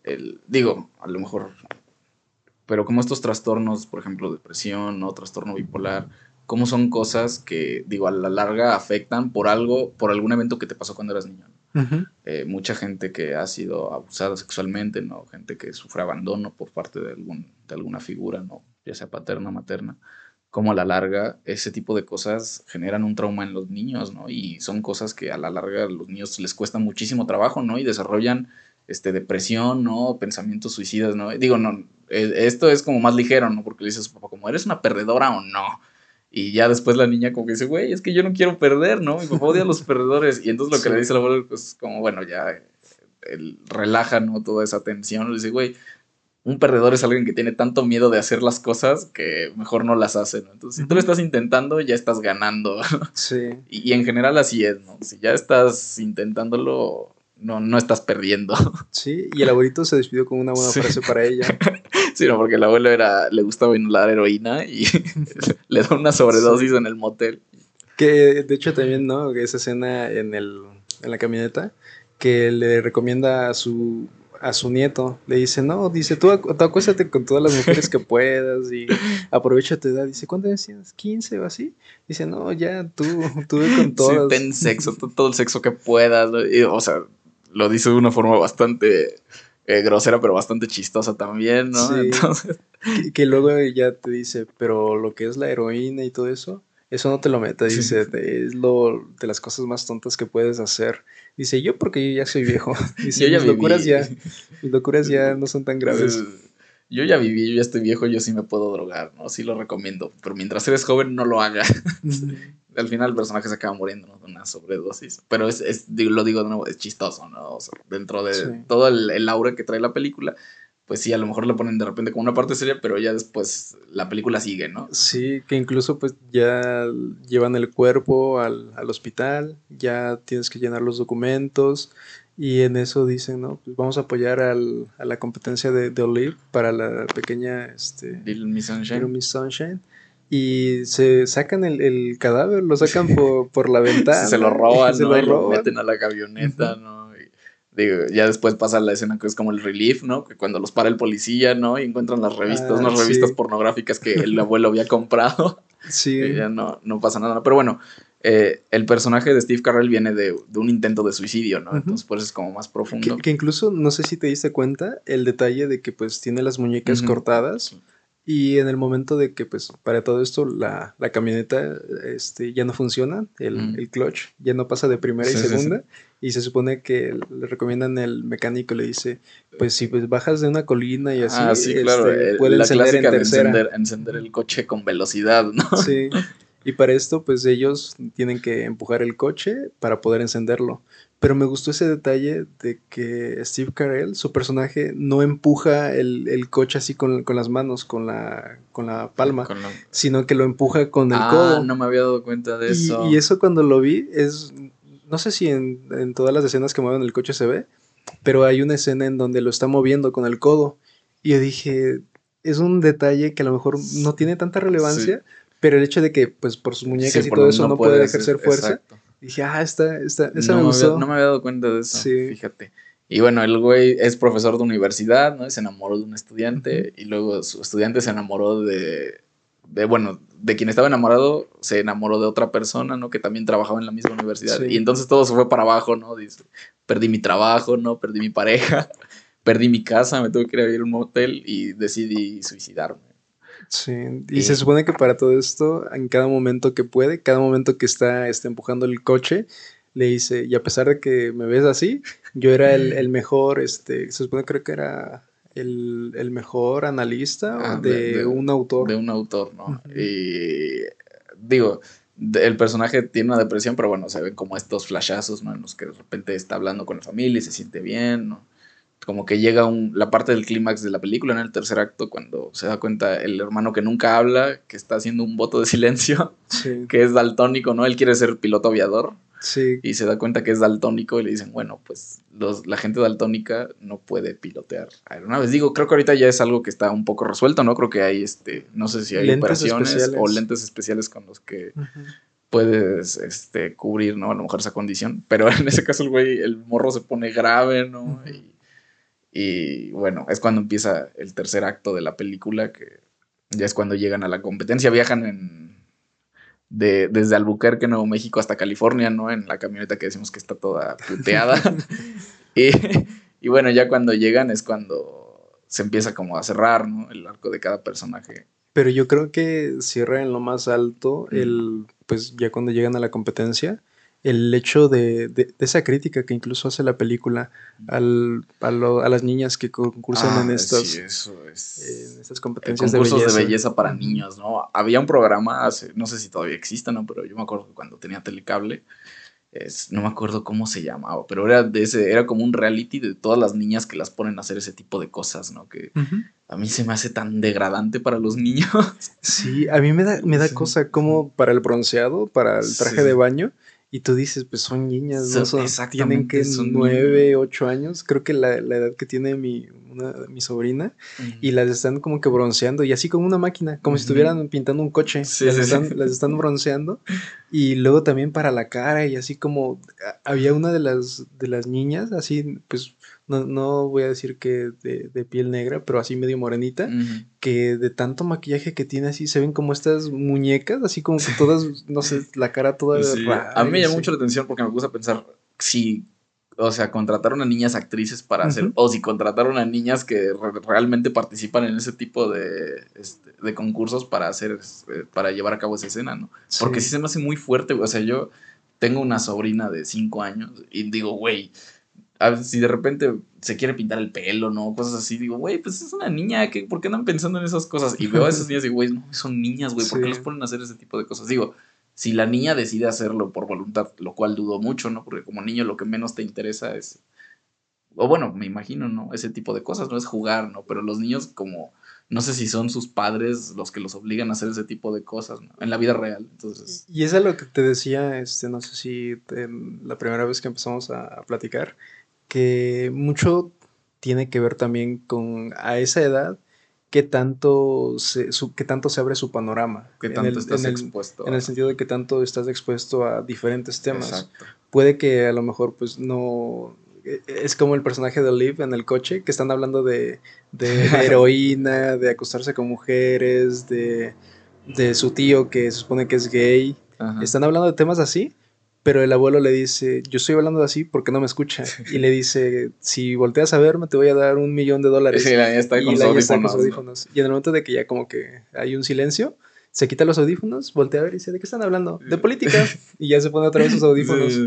Speaker 2: el, digo, a lo mejor pero como estos trastornos, por ejemplo, depresión o trastorno bipolar, cómo son cosas que, digo, a la larga afectan por algo, por algún evento que te pasó cuando eras niño. Eh, mucha gente que ha sido abusada sexualmente, ¿no? Gente que sufre abandono por parte de, algún, de alguna figura, ¿no? Ya sea paterna o materna. Como a la larga ese tipo de cosas generan un trauma en los niños, ¿no? Y son cosas que a la larga a los niños les cuesta muchísimo trabajo, ¿no? Y desarrollan este, depresión, ¿no? Pensamientos suicidas, ¿no? Digo, no, esto es como más ligero, ¿no? Porque le dices a su papá, como, ¿eres una perdedora o no? Y ya después la niña como que dice, güey, es que yo no quiero perder, ¿no? Mi papá odia a los perdedores. Y entonces lo que le dice el abuelo, pues como, bueno, ya él relaja, ¿no? Toda esa tensión. Le dice, güey, un perdedor es alguien que tiene tanto miedo de hacer las cosas que mejor no las hace, ¿no? Entonces, si tú lo estás intentando, ya estás ganando. Sí. Y, y en general así es, ¿no? Si ya estás intentándolo, no, no estás perdiendo.
Speaker 1: Sí, y el abuelito se despidió con una buena frase para ella.
Speaker 2: sí, no, porque el abuelo era, le gustaba inhalar heroína y le da una sobredosis en el motel.
Speaker 1: Que de hecho también, ¿no? Esa escena en, el, en la camioneta que le recomienda a su, a su nieto. Le dice, no, dice, tú, acuéstate con todas las mujeres que puedas y aprovecha tu edad. Dice, ¿cuánto decías? ¿15 o así? Dice, no, ya, tú, tú con todas.
Speaker 2: Sí, ten sexo, todo el sexo que puedas. o sea, lo dice de una forma bastante eh, grosera, pero bastante chistosa también, ¿no?
Speaker 1: Entonces... Que, luego ya te dice, pero lo que es la heroína y todo eso, eso no te lo metas, dice, es lo de las cosas más tontas que puedes hacer. Dice, yo porque yo ya soy viejo. Dice, yo ya mis locuras ya, mis locuras ya no son tan graves.
Speaker 2: Yo ya viví, yo ya estoy viejo, yo sí me puedo drogar, ¿no? Sí lo recomiendo, pero mientras eres joven no lo haga al final el personaje se acaba muriendo ¿no? de una sobredosis. Pero es, lo digo de nuevo, es chistoso, ¿no? dentro de todo el, el, aura que trae la película, pues sí, a lo mejor lo ponen de repente como una parte seria, pero ya después la película sigue, ¿no?
Speaker 1: Sí, que incluso pues ya llevan el cuerpo al, al hospital, ya tienes que llenar los documentos y en eso dicen, ¿no? Pues vamos a apoyar al, a la competencia de, de Olive para la pequeña, este...
Speaker 2: Little Miss Sunshine.
Speaker 1: Little Miss Sunshine. Y se sacan el, el cadáver, lo sacan por, por la ventana.
Speaker 2: se lo roban, se ¿no? lo, y lo meten a la camioneta, ¿no? Digo, ya después pasa la escena que es como el relief, ¿no? Que cuando los para el policía, ¿no? Y encuentran las revistas, ah, unas revistas pornográficas que el abuelo había comprado. Sí. Y ya no, no pasa nada. Pero bueno, eh, el personaje de Steve Carell viene de, de un intento de suicidio, ¿no? Entonces, por eso es como más profundo.
Speaker 1: Que, incluso, no sé si te diste cuenta, el detalle de que pues tiene las muñecas cortadas. Y en el momento de que, pues, para todo esto, la, la camioneta este, ya no funciona, el, el, clutch ya no pasa de primera y segunda, y se supone que le recomiendan el mecánico, le dice, pues si pues bajas de una colina y así,
Speaker 2: ah, sí, claro. Este, puede encender en tercera. encender, el coche con velocidad, ¿no?
Speaker 1: Sí. Y para esto, pues ellos tienen que empujar el coche para poder encenderlo. Pero me gustó ese detalle de que Steve Carell, su personaje, no empuja el, el coche así con, con, las manos, con la, con la palma, sino que lo empuja con el ah, codo.
Speaker 2: No me había dado cuenta de eso.
Speaker 1: Y eso cuando lo vi es, no sé si en, en todas las escenas que mueven el coche se ve, pero hay una escena en donde lo está moviendo con el codo. Y yo dije, es un detalle que a lo mejor no tiene tanta relevancia, pero el hecho de que, pues, por sus muñecas y todo eso no, puede ejercer fuerza. Dije, ah, esta, esta, esa
Speaker 2: no
Speaker 1: me gustó.
Speaker 2: no me había dado cuenta de eso, fíjate. Y bueno, el güey es profesor de universidad, ¿no? Se enamoró de un estudiante y luego su estudiante se enamoró de, de, bueno, de quien estaba enamorado, se enamoró de otra persona, ¿no? Que también trabajaba en la misma universidad. Y entonces todo se fue para abajo, ¿no? Dice, perdí mi trabajo, ¿no? Perdí mi pareja, perdí mi casa, me tuve que ir a vivir a un motel y decidí suicidarme.
Speaker 1: Sí, y se supone que para todo esto, en cada momento que puede, cada momento que está, está empujando el coche, le dice, y a pesar de que me ves así, yo era el, el mejor, este, se supone creo que era el, el mejor analista ah, de, un autor.
Speaker 2: De un autor, ¿no? Y digo, el personaje tiene una depresión, pero bueno, se ven como estos flashazos, ¿no? En los que de repente está hablando con la familia y se siente bien, ¿no? Como que llega un, la parte del clímax de la película en el tercer acto cuando se da cuenta el hermano que nunca habla, que está haciendo un voto de silencio, que es daltónico, ¿no? Él quiere ser piloto aviador. Sí. Y se da cuenta que es daltónico y le dicen, bueno, pues los, la gente daltónica no puede pilotear aeronaves. Digo, creo que ahorita ya es algo que está un poco resuelto, ¿no? Creo que hay, este, no sé si hay operaciones o lentes especiales con los que puedes este, cubrir, ¿no? A lo mejor esa condición. Pero en ese caso el güey, el morro se pone grave, ¿no? Y y bueno, es cuando empieza el tercer acto de la película, que ya es cuando llegan a la competencia, viajan en, de, desde Albuquerque, Nuevo México, hasta California, ¿no? En la camioneta que decimos que está toda puteada. y, y, bueno, ya cuando llegan es cuando se empieza como a cerrar, ¿no? El arco de cada personaje.
Speaker 1: Pero yo creo que cierra en lo más alto, el, pues ya cuando llegan a la competencia, el hecho de, de, esa crítica que incluso hace la película al, a, las niñas que concursan en, ah, estas, en estas competencias
Speaker 2: de belleza. de belleza para niños, ¿no? Había un programa, hace, no sé si todavía existe, ¿no? Pero yo me acuerdo que cuando tenía telecable, es, no me acuerdo cómo se llamaba, pero era de ese, era como un reality de todas las niñas que las ponen a hacer ese tipo de cosas, ¿no? Que a mí se me hace tan degradante para los niños.
Speaker 1: Sí, a mí me da, me da cosa como para el bronceado, para el traje de baño y tú dices, pues son niñas, ¿no? Son, tienen que nueve, ocho años, creo que la, la, edad que tiene mi, una, mi sobrina, y las están como que bronceando, y así como una máquina, como si estuvieran pintando un coche, las, están, las están bronceando, y luego también para la cara, y así como había una de las, de las niñas, así pues no, no voy a decir que de, de piel negra, pero así medio morenita, que de tanto maquillaje que tiene así, se ven como estas muñecas, así como que todas, no sé, la cara toda
Speaker 2: A mí me llama mucho la atención porque me gusta pensar si, o sea, contrataron a niñas actrices para hacer, o si contrataron a niñas que realmente participan en ese tipo de, este, de concursos para hacer, eh, para llevar a cabo esa escena, ¿no? Porque sí se me hace muy fuerte, o sea, yo tengo una sobrina de cinco años y digo, güey, si de repente se quiere pintar el pelo, ¿no? Cosas así, digo, güey, pues es una niña, ¿qué, ¿por qué andan pensando en esas cosas? Y veo a esas niñas y digo, güey, no, son niñas, güey, ¿por qué les ponen a hacer ese tipo de cosas? Digo, si la niña decide hacerlo por voluntad, lo cual dudo mucho, ¿no? Porque como niño lo que menos te interesa es o bueno, me imagino, ¿no? Ese tipo de cosas, no es jugar, ¿no? Pero los niños como, no sé si son sus padres los que los obligan a hacer ese tipo de cosas, ¿no? En la vida real, entonces.
Speaker 1: Y es lo que te decía, este, no sé si la primera vez que empezamos a, platicar, que mucho tiene que ver también con a esa edad qué tanto se, qué tanto se abre su panorama.
Speaker 2: Qué tanto estás expuesto.
Speaker 1: En el sentido de que tanto estás expusto a diferentes temas. Exacto. Puede que a lo mejor pues no e, es como el personaje de Liv en el coche, que están hablando de, de, heroína, de acostarse con mujeres, de, de, su tío que se supone que es gay. Están hablando de temas así, pero el abuelo le dice, yo estoy hablando así porque no me escucha. Y le dice, si volteas a verme te voy a dar un millón de dólares.
Speaker 2: y la está con, sus
Speaker 1: audífonos. Y en el momento de que ya como que hay un silencio, se quita los audífonos, voltea a ver y dice, ¿de qué están hablando? De política. y ya se pone otra vez sus audífonos.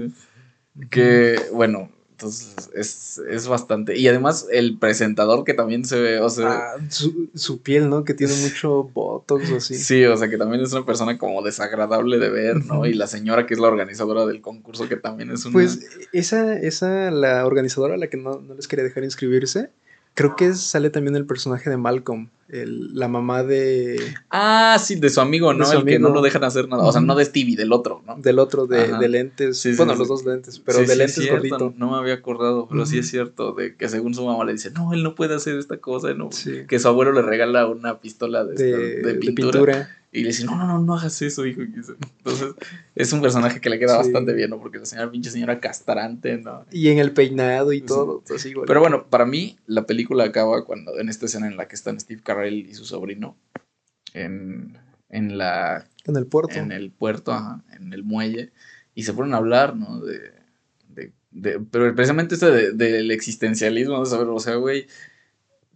Speaker 2: Que, bueno, entonces es, es, bastante. Y además el presentador que también se ve, o sea...
Speaker 1: Ah, su, su, piel, ¿no? Que tiene mucho botox o así.
Speaker 2: Sí, o sea que también es una persona como desagradable de ver, ¿no? Y la señora que es la organizadora del concurso que también es una...
Speaker 1: Pues esa, esa, la organizadora a la que no, no les quería dejar inscribirse, Creo que sale también el personaje de Malcolm, el, la mamá de...
Speaker 2: Ah, sí, de su amigo, ¿no? el que no lo dejan hacer nada. O sea, no de Stevie, del otro, ¿no?
Speaker 1: Del otro, de, de lentes. bueno, los dos lentes, pero de lentes gordito.
Speaker 2: No me había acordado, pero sí es cierto, de que según su mamá le dice, no, él no puede hacer esta cosa, no. Que su abuelo le regala una pistola de, pintura. Y le dice, no, no, no, no hagas eso, hijo. Entonces, es un personaje que le queda bastante bien, ¿no? Porque la señora, pinche señora castrante, ¿no?
Speaker 1: Y en el peinado y todo. Así,
Speaker 2: Pero bueno, para mí, la película acaba cuando, en esta escena en la que están Steve Carell y su sobrino en, en la...
Speaker 1: En el puerto.
Speaker 2: En el puerto, ajá, en el muelle. Y se ponen a hablar, ¿no? De, de, pero precisamente este del existencialismo, de saber, o sea, güey,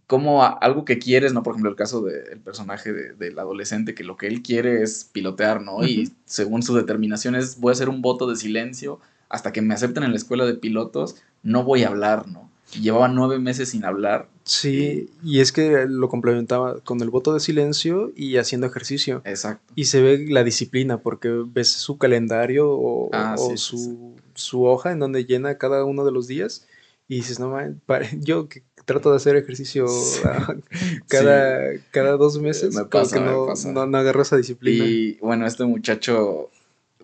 Speaker 2: como algo que quieres, ¿no? Por ejemplo, el caso del personaje del adolescente, que lo que él quiere es pilotear, ¿no? Y según su determinación es, voy a hacer un voto de silencio hasta que me acepten en la escuela de pilotos, no voy a hablar, ¿no? Y llevaba nueve meses sin hablar.
Speaker 1: Sí, y es que lo complementaba con el voto de silencio y haciendo ejercicio.
Speaker 2: Exacto.
Speaker 1: Y se ve la disciplina, porque ves su calendario o, ah, su, su, hoja en donde llena cada uno de los días y dices, no, man, yo que trato de hacer ejercicio cada, cada dos meses, me pasa, no, no, no, agarro esa disciplina.
Speaker 2: Y bueno, este muchacho,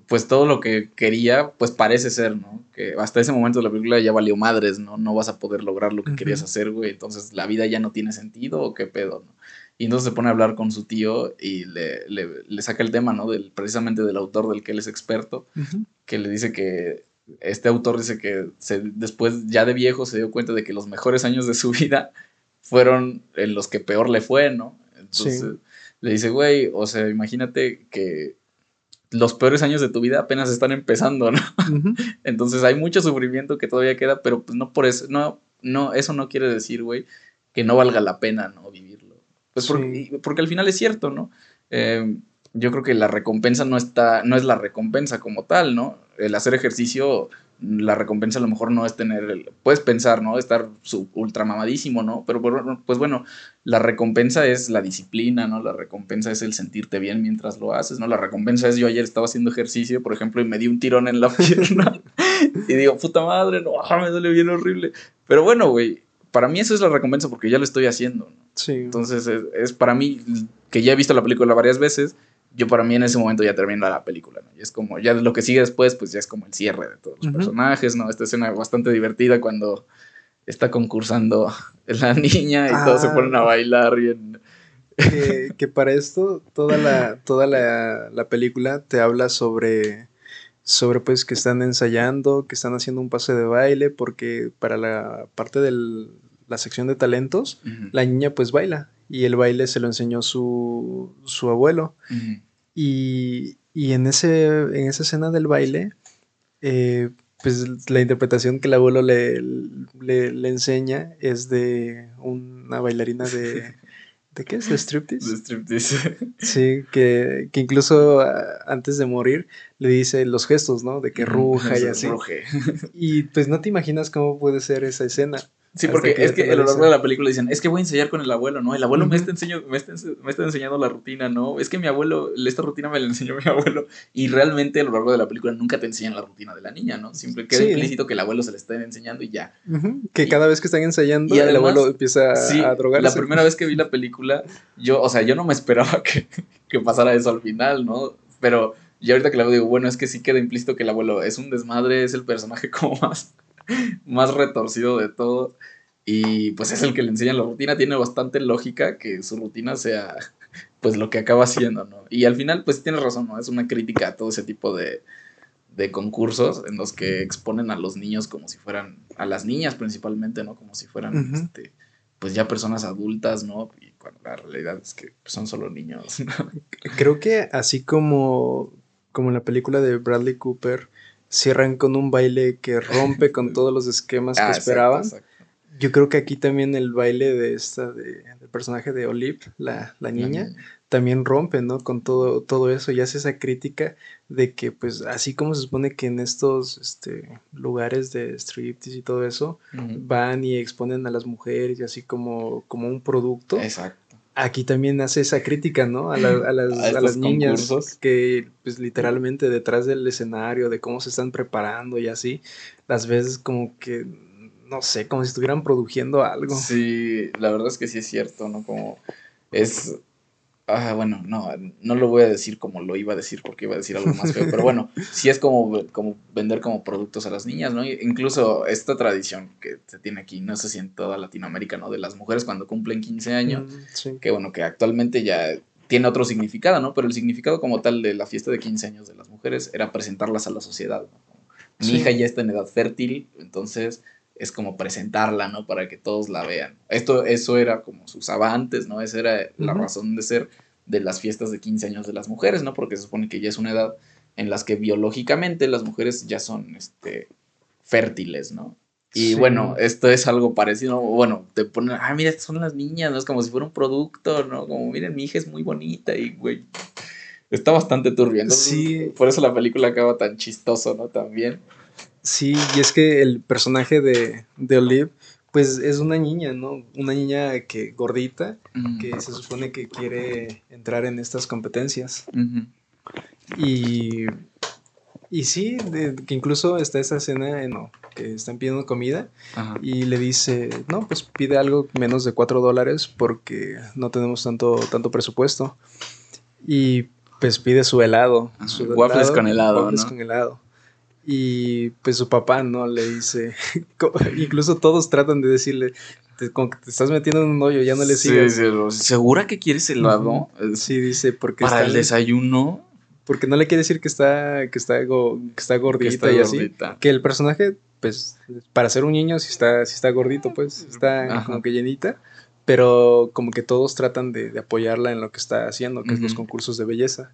Speaker 2: pues todo lo que quería, pues parece ser, ¿no? Que hasta ese momento de la película ya valió madres, ¿no? No vas a poder lograr lo que querías hacer, güey. Entonces la vida ya no tiene sentido o qué pedo, ¿no? Y entonces se pone a hablar con su tío y le, le, saca el tema, ¿no? Del, precisamente del autor del que él es experto, que le dice que este autor dice que después ya de viejo se dio cuenta de que los mejores años de su vida fueron en los que peor le fue, ¿no? Entonces le dice, güey, o sea, imagínate que los peores años de tu vida apenas están empezando, ¿no? Entonces hay mucho sufrimiento que todavía queda, pero pues no por eso, no, no, eso no quiere decir, güey, que no valga la pena, ¿no? Vivirlo. Pues porque, porque, al final es cierto, ¿no? Eh, yo creo que la recompensa no está, no es la recompensa como tal, ¿no? El hacer ejercicio, la recompensa a lo mejor no es tener, el, puedes pensar, ¿no? Estar ultra mamadísimo, ¿no? Pero pues bueno, la recompensa es la disciplina, ¿no? La recompensa es el sentirte bien mientras lo haces, ¿no? La recompensa es yo ayer estaba haciendo ejercicio, por ejemplo, y me di un tirón en la pierna y digo, puta madre, no, me duele bien horrible. Pero bueno, güey, para mí eso es la recompensa porque ya lo estoy haciendo, ¿no?
Speaker 1: Sí.
Speaker 2: Entonces es, es para mí, que ya he visto la película varias veces, yo para mí en ese momento ya termina la película, ¿no? Y es como, ya lo que sigue después, pues ya es como el cierre de todos los personajes, ¿no? Esta escena bastante divertida cuando está concursando la niña y todos se ah. ponen a bailar y
Speaker 1: que, para esto toda la, toda la, la, película te habla sobre, sobre pues que están ensayando, que están haciendo un pase de baile, porque para la parte de la sección de talentos, la niña pues baila y el baile se lo enseñó su, su abuelo. y, y, en, ese, en esa escena del baile, eh, pues la interpretación que el abuelo le, le, enseña es de una bailarina de... ¿De qué es? ¿De striptease?
Speaker 2: De striptease.
Speaker 1: Sí, que, que, incluso antes de morir le dice los gestos, ¿no? De que ruja y así. Y pues no te imaginas cómo puede ser esa escena.
Speaker 2: Sí, porque es que a lo largo de la película dicen, es que voy a ensayar con el abuelo, ¿no? El abuelo me, está enseñando, me, está, me está enseñando la rutina, ¿no? Es que mi abuelo, esta rutina me la enseñó mi abuelo. Y realmente a lo largo de la película nunca te enseñan la rutina de la niña, ¿no? Siempre queda implícito que el abuelo se le está enseñando y ya.
Speaker 1: Que cada vez que están ensayando, el abuelo empieza a drogarse.
Speaker 2: La primera vez que vi la película, yo, o sea, yo no me esperaba que, que pasara eso al final, ¿no? Pero yo ahorita que la veo digo, bueno, es que sí queda implícito que el abuelo es un desmadre, es el personaje como más más retorcido de todo. Y pues es el que le enseña la rutina. Tiene bastante lógica que su rutina sea pues lo que acaba haciendo, ¿no? Y al final pues tiene razón, ¿no? Es una crítica a todo ese tipo de, de concursos en los que exponen a los niños como si fueran, a las niñas principalmente, ¿no? Como si fueran, este, pues ya personas adultas, ¿no? Y cuando la realidad es que son solo niños.
Speaker 1: Creo que así como, como en la película de Bradley Cooper, cierran con un baile que rompe con todos los esquemas que ah, esperaban. Yo creo que aquí también el baile de esta, de, del personaje de Olive, la, niña, también rompe, ¿no? Con todo, todo eso y hace esa crítica de que, pues, así como se supone que en estos este, lugares de striptease y todo eso, van y exponen a las mujeres y así como, como un producto. Exacto aquí también hace esa crítica, ¿no? A, las, niñas que, pues, literalmente detrás del escenario, de cómo se están preparando y así, las ves como que, no sé, como si estuvieran produciendo algo.
Speaker 2: Sí, la verdad es que sí es cierto, ¿no? Como es Ah, bueno, no, no lo voy a decir como lo iba a decir porque iba a decir algo más feo, pero bueno, sí es como, como vender como productos a las niñas, ¿no? Incluso esta tradición que se tiene aquí, no sé si en toda Latinoamérica, ¿no? De las mujeres cuando cumplen 15 años, mm, que bueno, que actualmente ya tiene otro significado, ¿no? Pero el significado como tal de la fiesta de 15 años de las mujeres era presentarlas a la sociedad, Mi hija ya está en edad fértil, entonces es como presentarla, ¿no? Para que todos la vean. Esto, eso era como se usaba antes, ¿no? Esa era la razón de ser de las fiestas de 15 años de las mujeres, ¿no? Porque se supone que ya es una edad en las que biológicamente las mujeres ya son, este, fértiles, ¿no? Y bueno, esto es algo parecido, bueno, te ponen, ah, mira, estas son las niñas, ¿no? Es como si fuera un producto, ¿no? Como, miren, mi hija es muy bonita y, güey, está bastante turbio. sí. Por eso la película acaba tan chistoso, ¿no? También.
Speaker 1: Sí, y es que el personaje de, de Olive, pues es una niña, ¿no? Una niña que gordita, que se supone que quiere entrar en estas competencias. Y, y sí, que incluso está esa escena en que están pidiendo comida y le dice, no, pues pide algo menos de cuatro dólares porque no tenemos tanto, tanto presupuesto. Y pues pide su helado. Su waffles con helado. Waffles con helado. Y pues su papá, ¿no? Le dice, incluso todos tratan de decirle, como que te estás metiendo en un hoyo, ya no le sigas.
Speaker 2: Sí, ¿Segura que quieres helado?
Speaker 1: Sí, dice, porque...
Speaker 2: Para el desayuno.
Speaker 1: Porque no le quiere decir que está, que está, que está gordita y así. Que el personaje, pues, para ser un niño, si está, si está gordito, pues, está como que llenita. Pero como que todos tratan de, apoyarla en lo que está haciendo, que es los concursos de belleza.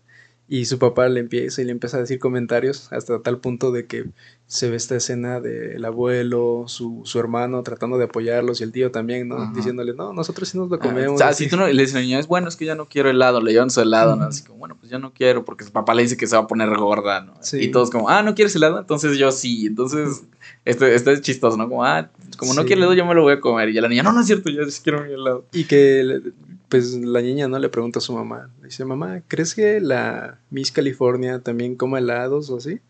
Speaker 1: Y su papá le empieza y le empieza a decir comentarios hasta tal punto de que se ve esta escena del abuelo, su, su, hermano tratando de apoyarlos y el tío también, ¿no? Diciéndole, no, nosotros sí nos lo ah, comemos.
Speaker 2: o sea, si tú no le dices, bueno, es que ya no quiero helado, le llevan su helado, ¿no? Así como, bueno, pues ya no quiero porque su papá le dice que se va a poner gorda, ¿no? Y todos como, ah, ¿no quieres helado? Entonces yo sí. Entonces, esto, esto es chistoso, ¿no? Como, ah, como no quiero helado, yo me lo voy a comer. Y la niña, no, no es cierto, yo sí quiero mi helado.
Speaker 1: Y que pues la niña no le pregunta a su mamá, le dice, mamá, ¿crees que la Miss California también coma helados o así?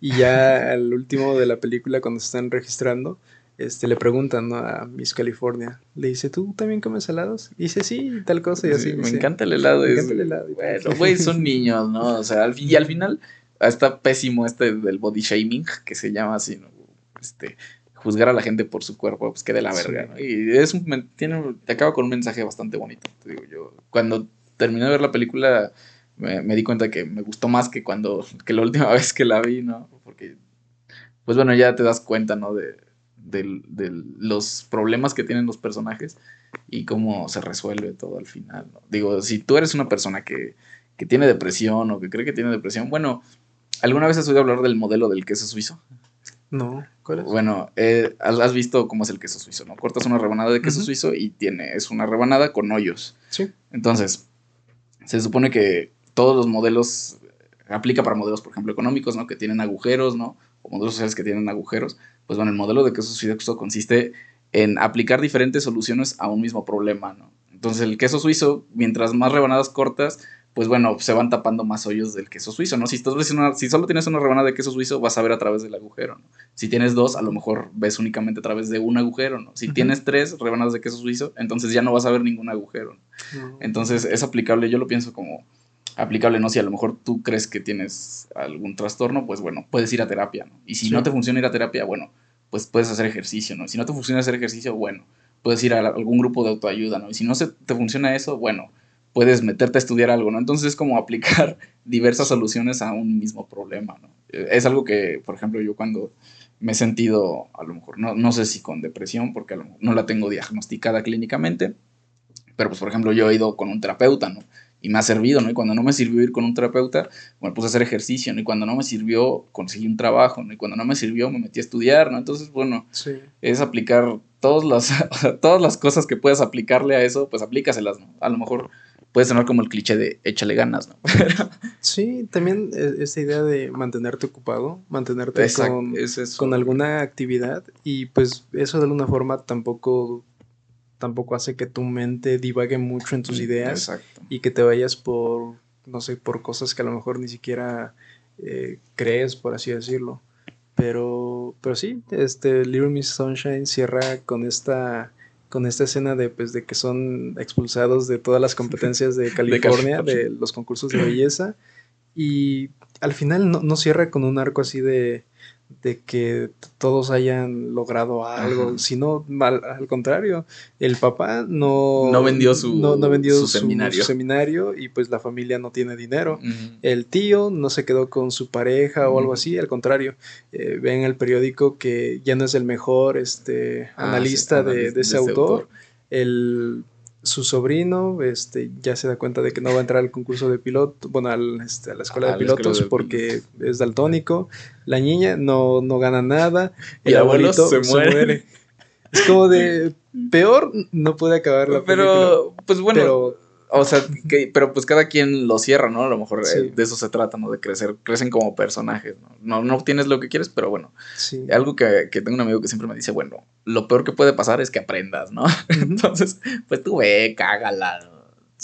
Speaker 1: Y ya al último de la película, cuando se están registrando, este, le preguntan a Miss California, le dice, ¿tú también comes helados? Y dice, sí, tal cosa y así.
Speaker 2: me encanta el helado. Me encanta el helado. Bueno, güey, son niños, ¿no? O sea, y al final está pésimo este del body shaming, que se llama así, ¿no? Este, juzgar a la gente por su cuerpo, pues que de la verga, ¿no? Y es un, tiene, te acaba con un mensaje bastante bonito, te digo yo. Cuando terminé de ver la película, me, di cuenta que me gustó más que cuando, que la última vez que la vi, ¿no? Porque, pues bueno, ya te das cuenta, ¿no? De, los problemas que tienen los personajes y cómo se resuelve todo al final, ¿no? Digo, si tú eres una persona que, que tiene depresión o que cree que tiene depresión, bueno, ¿alguna vez has oído hablar del modelo del queso suizo?
Speaker 1: No,
Speaker 2: ¿cuál es? Bueno, eh, has visto cómo es el queso suizo, ¿no? Cortas una rebanada de queso suizo y tiene, es una rebanada con hoyos. Sí. Entonces, se supone que todos los modelos, aplica para modelos, por ejemplo, económicos, ¿no? Que tienen agujeros, ¿no? O modelos sociales que tienen agujeros. Pues bueno, el modelo de queso suizo consiste en aplicar diferentes soluciones a un mismo problema, ¿no? Entonces el queso suizo, mientras más rebanadas cortas, pues bueno, se van tapando más hoyos del queso suizo, ¿no? Si, si solo tienes una rebanada de queso suizo, vas a ver a través del agujero, ¿no? Si tienes dos, a lo mejor ves únicamente a través de un agujero, ¿no? Si tienes tres rebanadas de queso suizo, entonces ya no vas a ver ningún agujero. Entonces es aplicable, yo lo pienso como aplicable, ¿no? Si a lo mejor tú crees que tienes algún trastorno, pues bueno, puedes ir a terapia, ¿no? Y si no te funciona ir a terapia, bueno, pues puedes hacer ejercicio, ¿no? Si no te funciona hacer ejercicio, bueno, puedes ir a algún grupo de autoayuda, ¿no? Y si no se te funciona eso, bueno, puedes meterte a estudiar algo, ¿no? Entonces es como aplicar diversas soluciones a un mismo problema, ¿no? Es algo que, por ejemplo, yo cuando me he sentido, a lo mejor, no, no sé si con depresión, porque no la tengo diagnosticada clínicamente, pero pues, por ejemplo, yo he ido con un terapeuta, ¿no? Y me ha servido, ¿no? Y cuando no me sirvió ir con un terapeuta, bueno, puse a hacer ejercicio, ¿no? Y cuando no me sirvió, conseguí un trabajo, ¿no? Y cuando no me sirvió, me metí a estudiar, ¿no? Entonces, bueno, es aplicar todas las, todas las cosas que puedas aplicarle a eso, pues aplícaselas, ¿no? A lo mejor puede sonar como el cliché de échale ganas, ¿no?
Speaker 1: sí, también e, esa idea de mantenerte ocupado, mantenerte con, con, alguna actividad y pues eso de alguna forma tampoco tampoco hace que tu mente divague mucho en tus mm, ideas y que te vayas por, no sé, por cosas que a lo mejor ni siquiera eh, crees, por así decirlo. Pero, pero sí, este Little Miss Sunshine cierra con esta con esta escena de, pues, de que son expulsados de todas las competencias de California, de, los concursos de belleza, y al final no, cierra con un arco así de, de que todos hayan logrado algo, sino al, contrario, el papá no,
Speaker 2: no vendió su,
Speaker 1: no, vendió su, seminario. y pues la familia no tiene dinero. El tío no se quedó con su pareja o algo así, al contrario, eh, ve en el periódico que ya no es el mejor este, ah, analista, de, ese, autor. El su sobrino este, ya se da cuenta de que no va a entrar al concurso de piloto, bueno, este, a la escuela de pilotos porque es daltónico. La niña no, no gana nada. El, abuelito se muere. Es como de peor no puede acabar la
Speaker 2: Pero, pues bueno, o sea, que, pero pues cada quien lo cierra, ¿no? A lo mejor eh, de eso se trata, ¿no? De crecer, crecen como personajes, ¿no? No, no obtienes lo que quieres, pero bueno. Sí. Algo que, que, tengo un amigo que siempre me dice, bueno, lo peor que puede pasar es que aprendas, ¿no? Entonces, pues tú ve, cágala.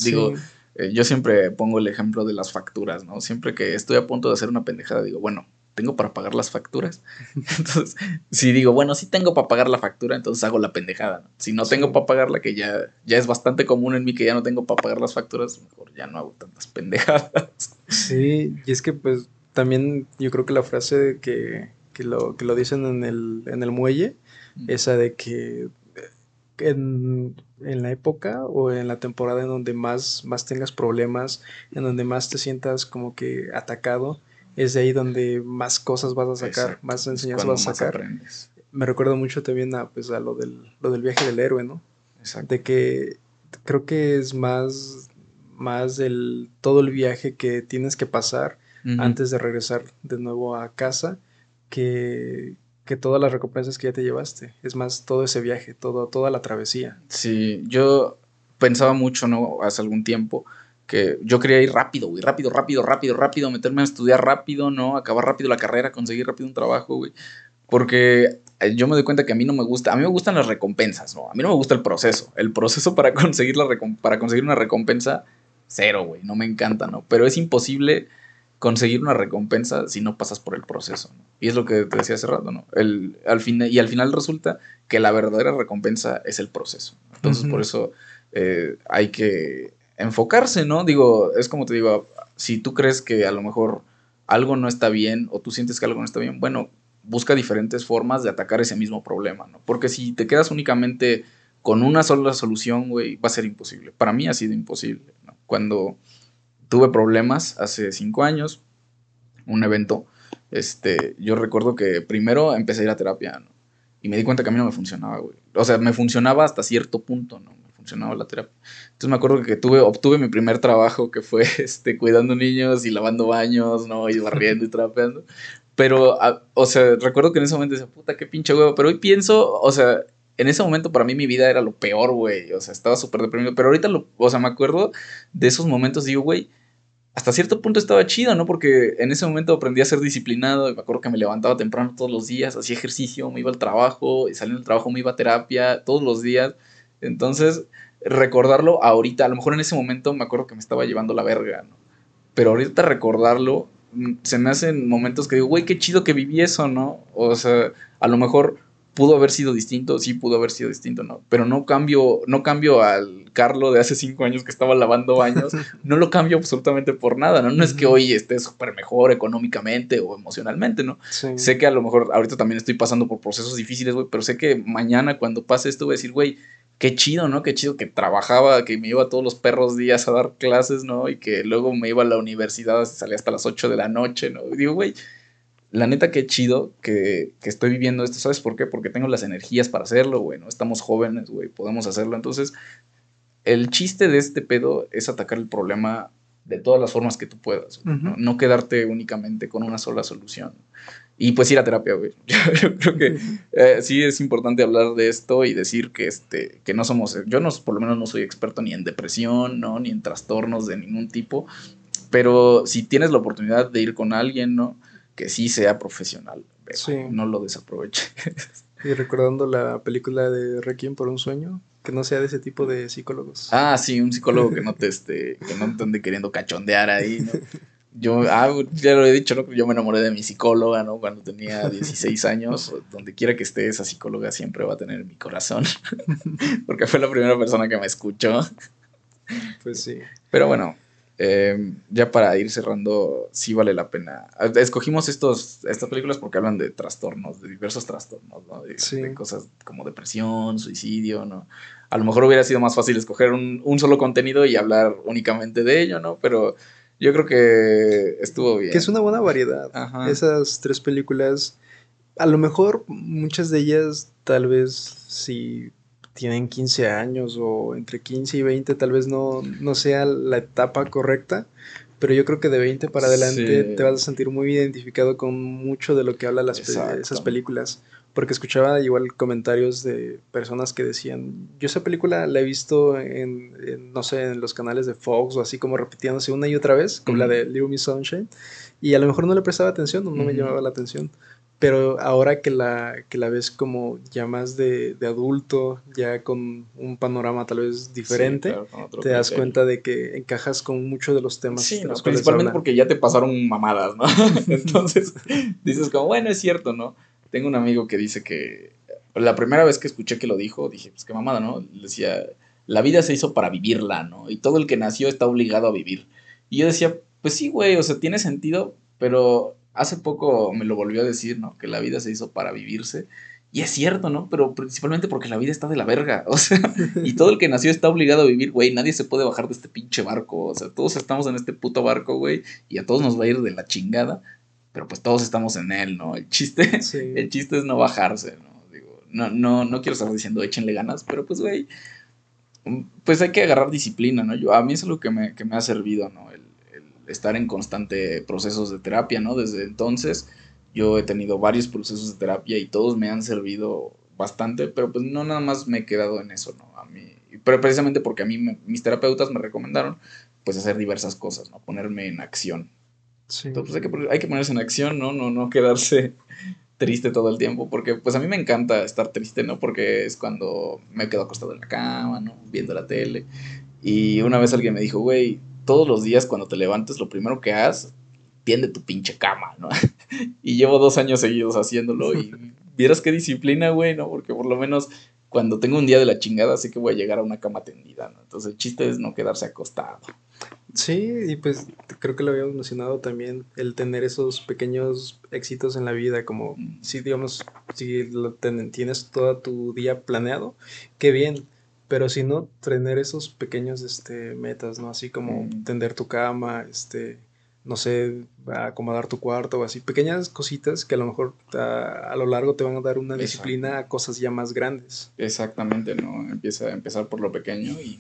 Speaker 2: Digo, eh, yo siempre pongo el ejemplo de las facturas, ¿no? Siempre que estoy a punto de hacer una pendejada, digo, bueno, tengo para pagar las facturas. Entonces, si digo, bueno, si tengo para pagar la factura, entonces hago la pendejada. Si no tengo para pagarla, que ya, ya es bastante común en mí que ya no tengo para pagar las facturas, mejor ya no hago tantas pendejadas.
Speaker 1: Sí, y es que pues también yo creo que la frase que, que, lo, que lo dicen en el, en el muelle, esa de que en, en, la época o en la temporada en donde más, más tengas problemas, en donde más te sientas como que atacado, es de ahí donde más cosas vas a sacar, más enseñanzas vas a sacar. Me recuerdo mucho también a, pues, a lo, del, lo del viaje del héroe, ¿no? Exacto. De que creo que es más, más del todo el viaje que tienes que pasar antes de regresar de nuevo a casa que, que todas las recompensas que ya te llevaste. Es más, todo ese viaje, todo, toda la travesía.
Speaker 2: Sí, yo pensaba mucho, ¿no? Hace algún tiempo que yo quería ir rápido, güey, rápido, rápido, rápido, rápido, meterme a estudiar rápido, ¿no? Acabar rápido la carrera, conseguir rápido un trabajo, güey. Porque eh, yo me doy cuenta que a mí no me gusta, a mí me gustan las recompensas, ¿no? A mí no me gusta el proceso. El proceso para conseguir, la para conseguir una recompensa, cero, güey, no me encanta, ¿no? Pero es imposible conseguir una recompensa si no pasas por el proceso, ¿no? Y es lo que te decía hace rato, ¿no? El, al fin, y al final resulta que la verdadera recompensa es el proceso. Entonces, por eso eh, hay que enfocarse, ¿no? Digo, es como te digo, si tú crees que a lo mejor algo no está bien o tú sientes que algo no está bien, bueno, busca diferentes formas de atacar ese mismo problema, ¿no? Porque si te quedas únicamente con una sola solución, güey, va a ser imposible. Para mí ha sido imposible, ¿no? Cuando tuve problemas hace cinco años, un evento, este, yo recuerdo que primero empecé a ir a terapia, ¿no? Y me di cuenta que a mí no me funcionaba, güey. O sea, me funcionaba hasta cierto punto, ¿no? Funcionaba la terapia. Entonces me acuerdo que tuve, obtuve mi primer trabajo que fue este, cuidando niños y lavando baños, ¿no? Y barriendo y trapeando. Pero, o sea, recuerdo que en ese momento decía, puta, qué pinche huevo. Pero hoy pienso, o sea, en ese momento para mí mi vida era lo peor, güey. O sea, estaba súper deprimido. Pero ahorita, lo, o sea, me acuerdo de esos momentos, digo, güey, hasta cierto punto estaba chido, ¿no? Porque en ese momento aprendí a ser disciplinado. Me acuerdo que me levantaba temprano todos los días, hacía ejercicio, me iba al trabajo, y saliendo del trabajo me iba a terapia todos los días. Entonces, recordarlo ahorita, a lo mejor en ese momento me acuerdo que me estaba llevando la verga, ¿no? Pero ahorita recordarlo, mm, se me hacen momentos que digo, güey, qué chido que viví eso, ¿no? O sea, a lo mejor pudo haber sido distinto, sí pudo haber sido distinto, ¿no? Pero no cambio, no cambio al Carlo de hace cinco años que estaba lavando baños, no lo cambio absolutamente por nada, ¿no? No es que hoy esté súper mejor económicamente o emocionalmente, ¿no? Sé que a lo mejor ahorita también estoy pasando por procesos difíciles, güey, pero sé que mañana cuando pase esto voy a decir, güey, qué chido, ¿no? Qué chido que trabajaba, que me iba todos los perros días a dar clases, ¿no? Y que luego me iba a la universidad, salía hasta las 8 de la noche, ¿no? Y digo, güey, la neta qué chido que, que, estoy viviendo esto, ¿sabes por qué? Porque tengo las energías para hacerlo, güey, ¿no? Estamos jóvenes, güey, podemos hacerlo. Entonces, el chiste de este pedo es atacar el problema de todas las formas que tú puedas, ¿no? quedarte únicamente con una sola solución. Y pues ir a terapia, güey. Yo, creo que eh, sí es importante hablar de esto y decir que, este, que no somos, yo no, por lo menos no soy experto ni en depresión, ¿no? Ni en trastornos de ningún tipo, pero si tienes la oportunidad de ir con alguien, ¿no? Que sí sea profesional. No lo desaproveche.
Speaker 1: Y recordando la película de Requiem por un sueño, que no sea de ese tipo de psicólogos.
Speaker 2: Ah, sí, un psicólogo que no te esté, que no te ande queriendo cachondear ahí, ¿no? Yo, ah, ya lo he dicho, ¿no? Yo me enamoré de mi psicóloga, ¿no? Cuando tenía 16 años. Donde quiera que esté, esa psicóloga siempre va a tener mi corazón. Porque fue la primera persona que me escuchó.
Speaker 1: Pues sí.
Speaker 2: Pero bueno, eh, ya para ir cerrando, sí vale la pena. Escogimos estos, estas películas porque hablan de trastornos, de diversos trastornos, ¿no? De, cosas como depresión, suicidio, ¿no? A lo mejor hubiera sido más fácil escoger un, un, solo contenido y hablar únicamente de ello, ¿no? Pero yo creo que estuvo bien.
Speaker 1: Que es una buena variedad. Esas tres películas, a lo mejor muchas de ellas tal vez sí tienen 15 años o entre 15 y 20 tal vez no, no sea la etapa correcta, pero yo creo que de 20 para adelante te vas a sentir muy identificado con mucho de lo que habla las esas películas. Porque escuchaba igual comentarios de personas que decían, yo esa película la he visto en, no sé, en los canales de Fox o así como repitiéndose una y otra vez, como la de Little Miss Sunshine, y a lo mejor no le prestaba atención o no me llamaba la atención. Pero ahora que la, que la ves como ya más de, adulto, ya con un panorama tal vez diferente, te das cuenta de que encajas con muchos de los temas.
Speaker 2: Sí, principalmente porque ya te pasaron mamadas, ¿no? Entonces dices como, bueno, es cierto, ¿no? Tengo un amigo que dice que la primera vez que escuché que lo dijo, dije, pues qué mamada, ¿no? Decía, la vida se hizo para vivirla, ¿no? Y todo el que nació está obligado a vivir. Y yo decía, pues sí, güey, o sea, tiene sentido, pero hace poco me lo volvió a decir, ¿no? Que la vida se hizo para vivirse. Y es cierto, ¿no? Pero principalmente porque la vida está de la verga. O sea, y todo el que nació está obligado a vivir, güey. Nadie se puede bajar de este pinche barco. O sea, todos estamos en este puto barco, güey. Y a todos nos va a ir de la chingada. Pero pues todos estamos en él, ¿no? El chiste, el chiste es no bajarse, ¿no? Digo, no, no, no quiero estar diciendo échenle ganas, pero pues, güey, pues hay que agarrar disciplina, ¿no? Yo, a mí es lo que me, que me ha servido, ¿no? El, estar en constante procesos de terapia, ¿no? Desde entonces yo he tenido varios procesos de terapia y todos me han servido bastante, pero pues no nada más me he quedado en eso, ¿no? A mí, pero precisamente porque a mí mis terapeutas me recomendaron pues hacer diversas cosas, ¿no? Ponerme en acción. Sí. Entonces pues, hay que, hay que ponerse en acción, ¿no? No, no quedarse triste todo el tiempo, porque pues a mí me encanta estar triste, ¿no? Porque es cuando me quedo acostado en la cama, ¿no? Viendo la tele. Y una vez alguien me dijo, güey, todos los días cuando te levantes, lo primero que hagas, tiende tu pinche cama, ¿no? y llevo dos años seguidos haciéndolo y vieras qué disciplina, güey, ¿no? Porque por lo menos cuando tengo un día de la chingada, sé que voy a llegar a una cama tendida, ¿no? Entonces el chiste es no quedarse acostado.
Speaker 1: Sí, y pues creo que lo habíamos mencionado también, el tener esos pequeños éxitos en la vida, como mm. si digamos, si lo tienes todo tu día planeado, qué bien, pero si no, tener esos pequeños este, metas, ¿no? Así como tender tu cama, este, no sé, acomodar tu cuarto o así. Pequeñas cositas que a lo mejor a, lo largo te van a dar una disciplina a cosas ya más grandes.
Speaker 2: Exactamente, ¿no? Empieza a empezar por lo pequeño y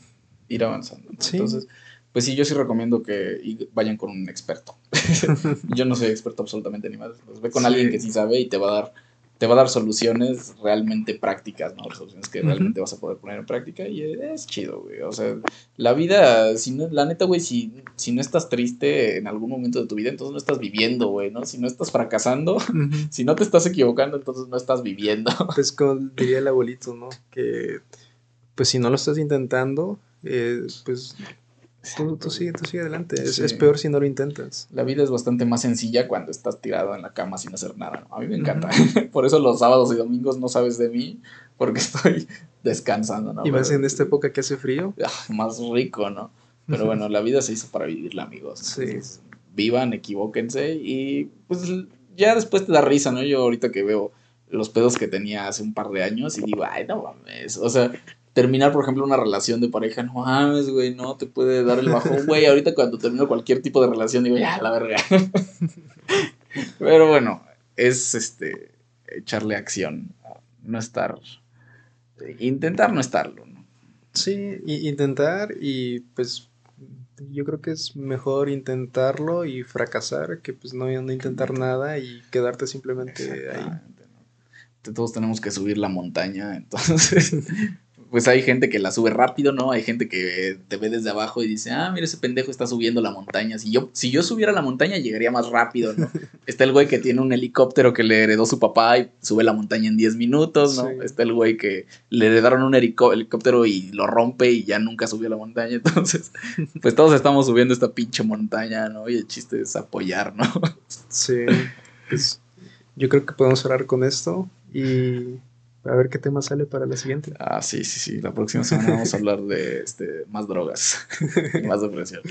Speaker 2: ir avanzando. Entonces, pues sí, yo sí recomiendo que vayan con un experto. yo no soy experto absolutamente ni más. Pues ve con alguien que sí sabe y te va a dar te va a dar soluciones realmente prácticas, ¿no? Soluciones que realmente vas a poder poner en práctica y es chido, güey. O sea, la vida, si no, la neta, güey, si, si no estás triste en algún momento de tu vida, entonces no estás viviendo, güey, ¿no? Si no estás fracasando, si no te estás equivocando, entonces no estás viviendo.
Speaker 1: Pues como diría el abuelito, ¿no? Que pues si no lo estás intentando, eh, pues Tú, tú, sigue, tú sigue adelante. Es, peor si no lo intentas.
Speaker 2: La vida es bastante más sencilla cuando estás tirado en la cama sin hacer nada. A mí me encanta. Por eso los sábados y domingos no sabes de mí, porque estoy descansando. ¿no?
Speaker 1: Y más en esta época que hace frío.
Speaker 2: Ah, más rico, ¿no? Pero bueno, la vida se hizo para vivirla, amigos. Sí. vivan, equivóquense y pues ya después te da risa, ¿no? Yo ahorita que veo los pedos que tenía hace un par de años y digo, ay, no mames. O sea, terminar, por ejemplo, una relación de pareja, no mames, güey, no te puede dar el bajón, güey. Ahorita cuando termino cualquier tipo de relación, digo, ya, la verga. Pero bueno, es este echarle acción, no estar, intentar no estarlo, ¿no?
Speaker 1: Sí, intentar y pues yo creo que es mejor intentarlo y fracasar que pues no, no intentar nada y quedarte simplemente ahí.
Speaker 2: Todos tenemos que subir la montaña, entonces pues hay gente que la sube rápido, ¿no? Hay gente que te ve desde abajo y dice, ah, mira, ese pendejo está subiendo la montaña. Si yo, si yo subiera la montaña, llegaría más rápido, ¿no? Está el güey que tiene un helicóptero que le heredó su papá y sube la montaña en 10 minutos, ¿no? Está el güey que le heredaron un helicóptero y lo rompe y ya nunca subió la montaña. Entonces, pues todos estamos subiendo esta pinche montaña, ¿no? Y el chiste es apoyar, ¿no?
Speaker 1: Sí. Pues yo creo que podemos cerrar con esto y a ver qué tema sale para la siguiente.
Speaker 2: Ah, sí, sí, sí. La próxima semana vamos a hablar de este, más drogas, más depresión.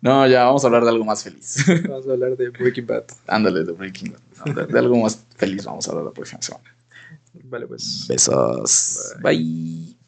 Speaker 2: No, ya vamos a hablar de algo más feliz.
Speaker 1: Vamos a hablar de Breaking Bad.
Speaker 2: Ándale, de Breaking Bad. de, algo más feliz vamos a hablar la próxima semana.
Speaker 1: Vale, pues.
Speaker 2: Besos. Bye.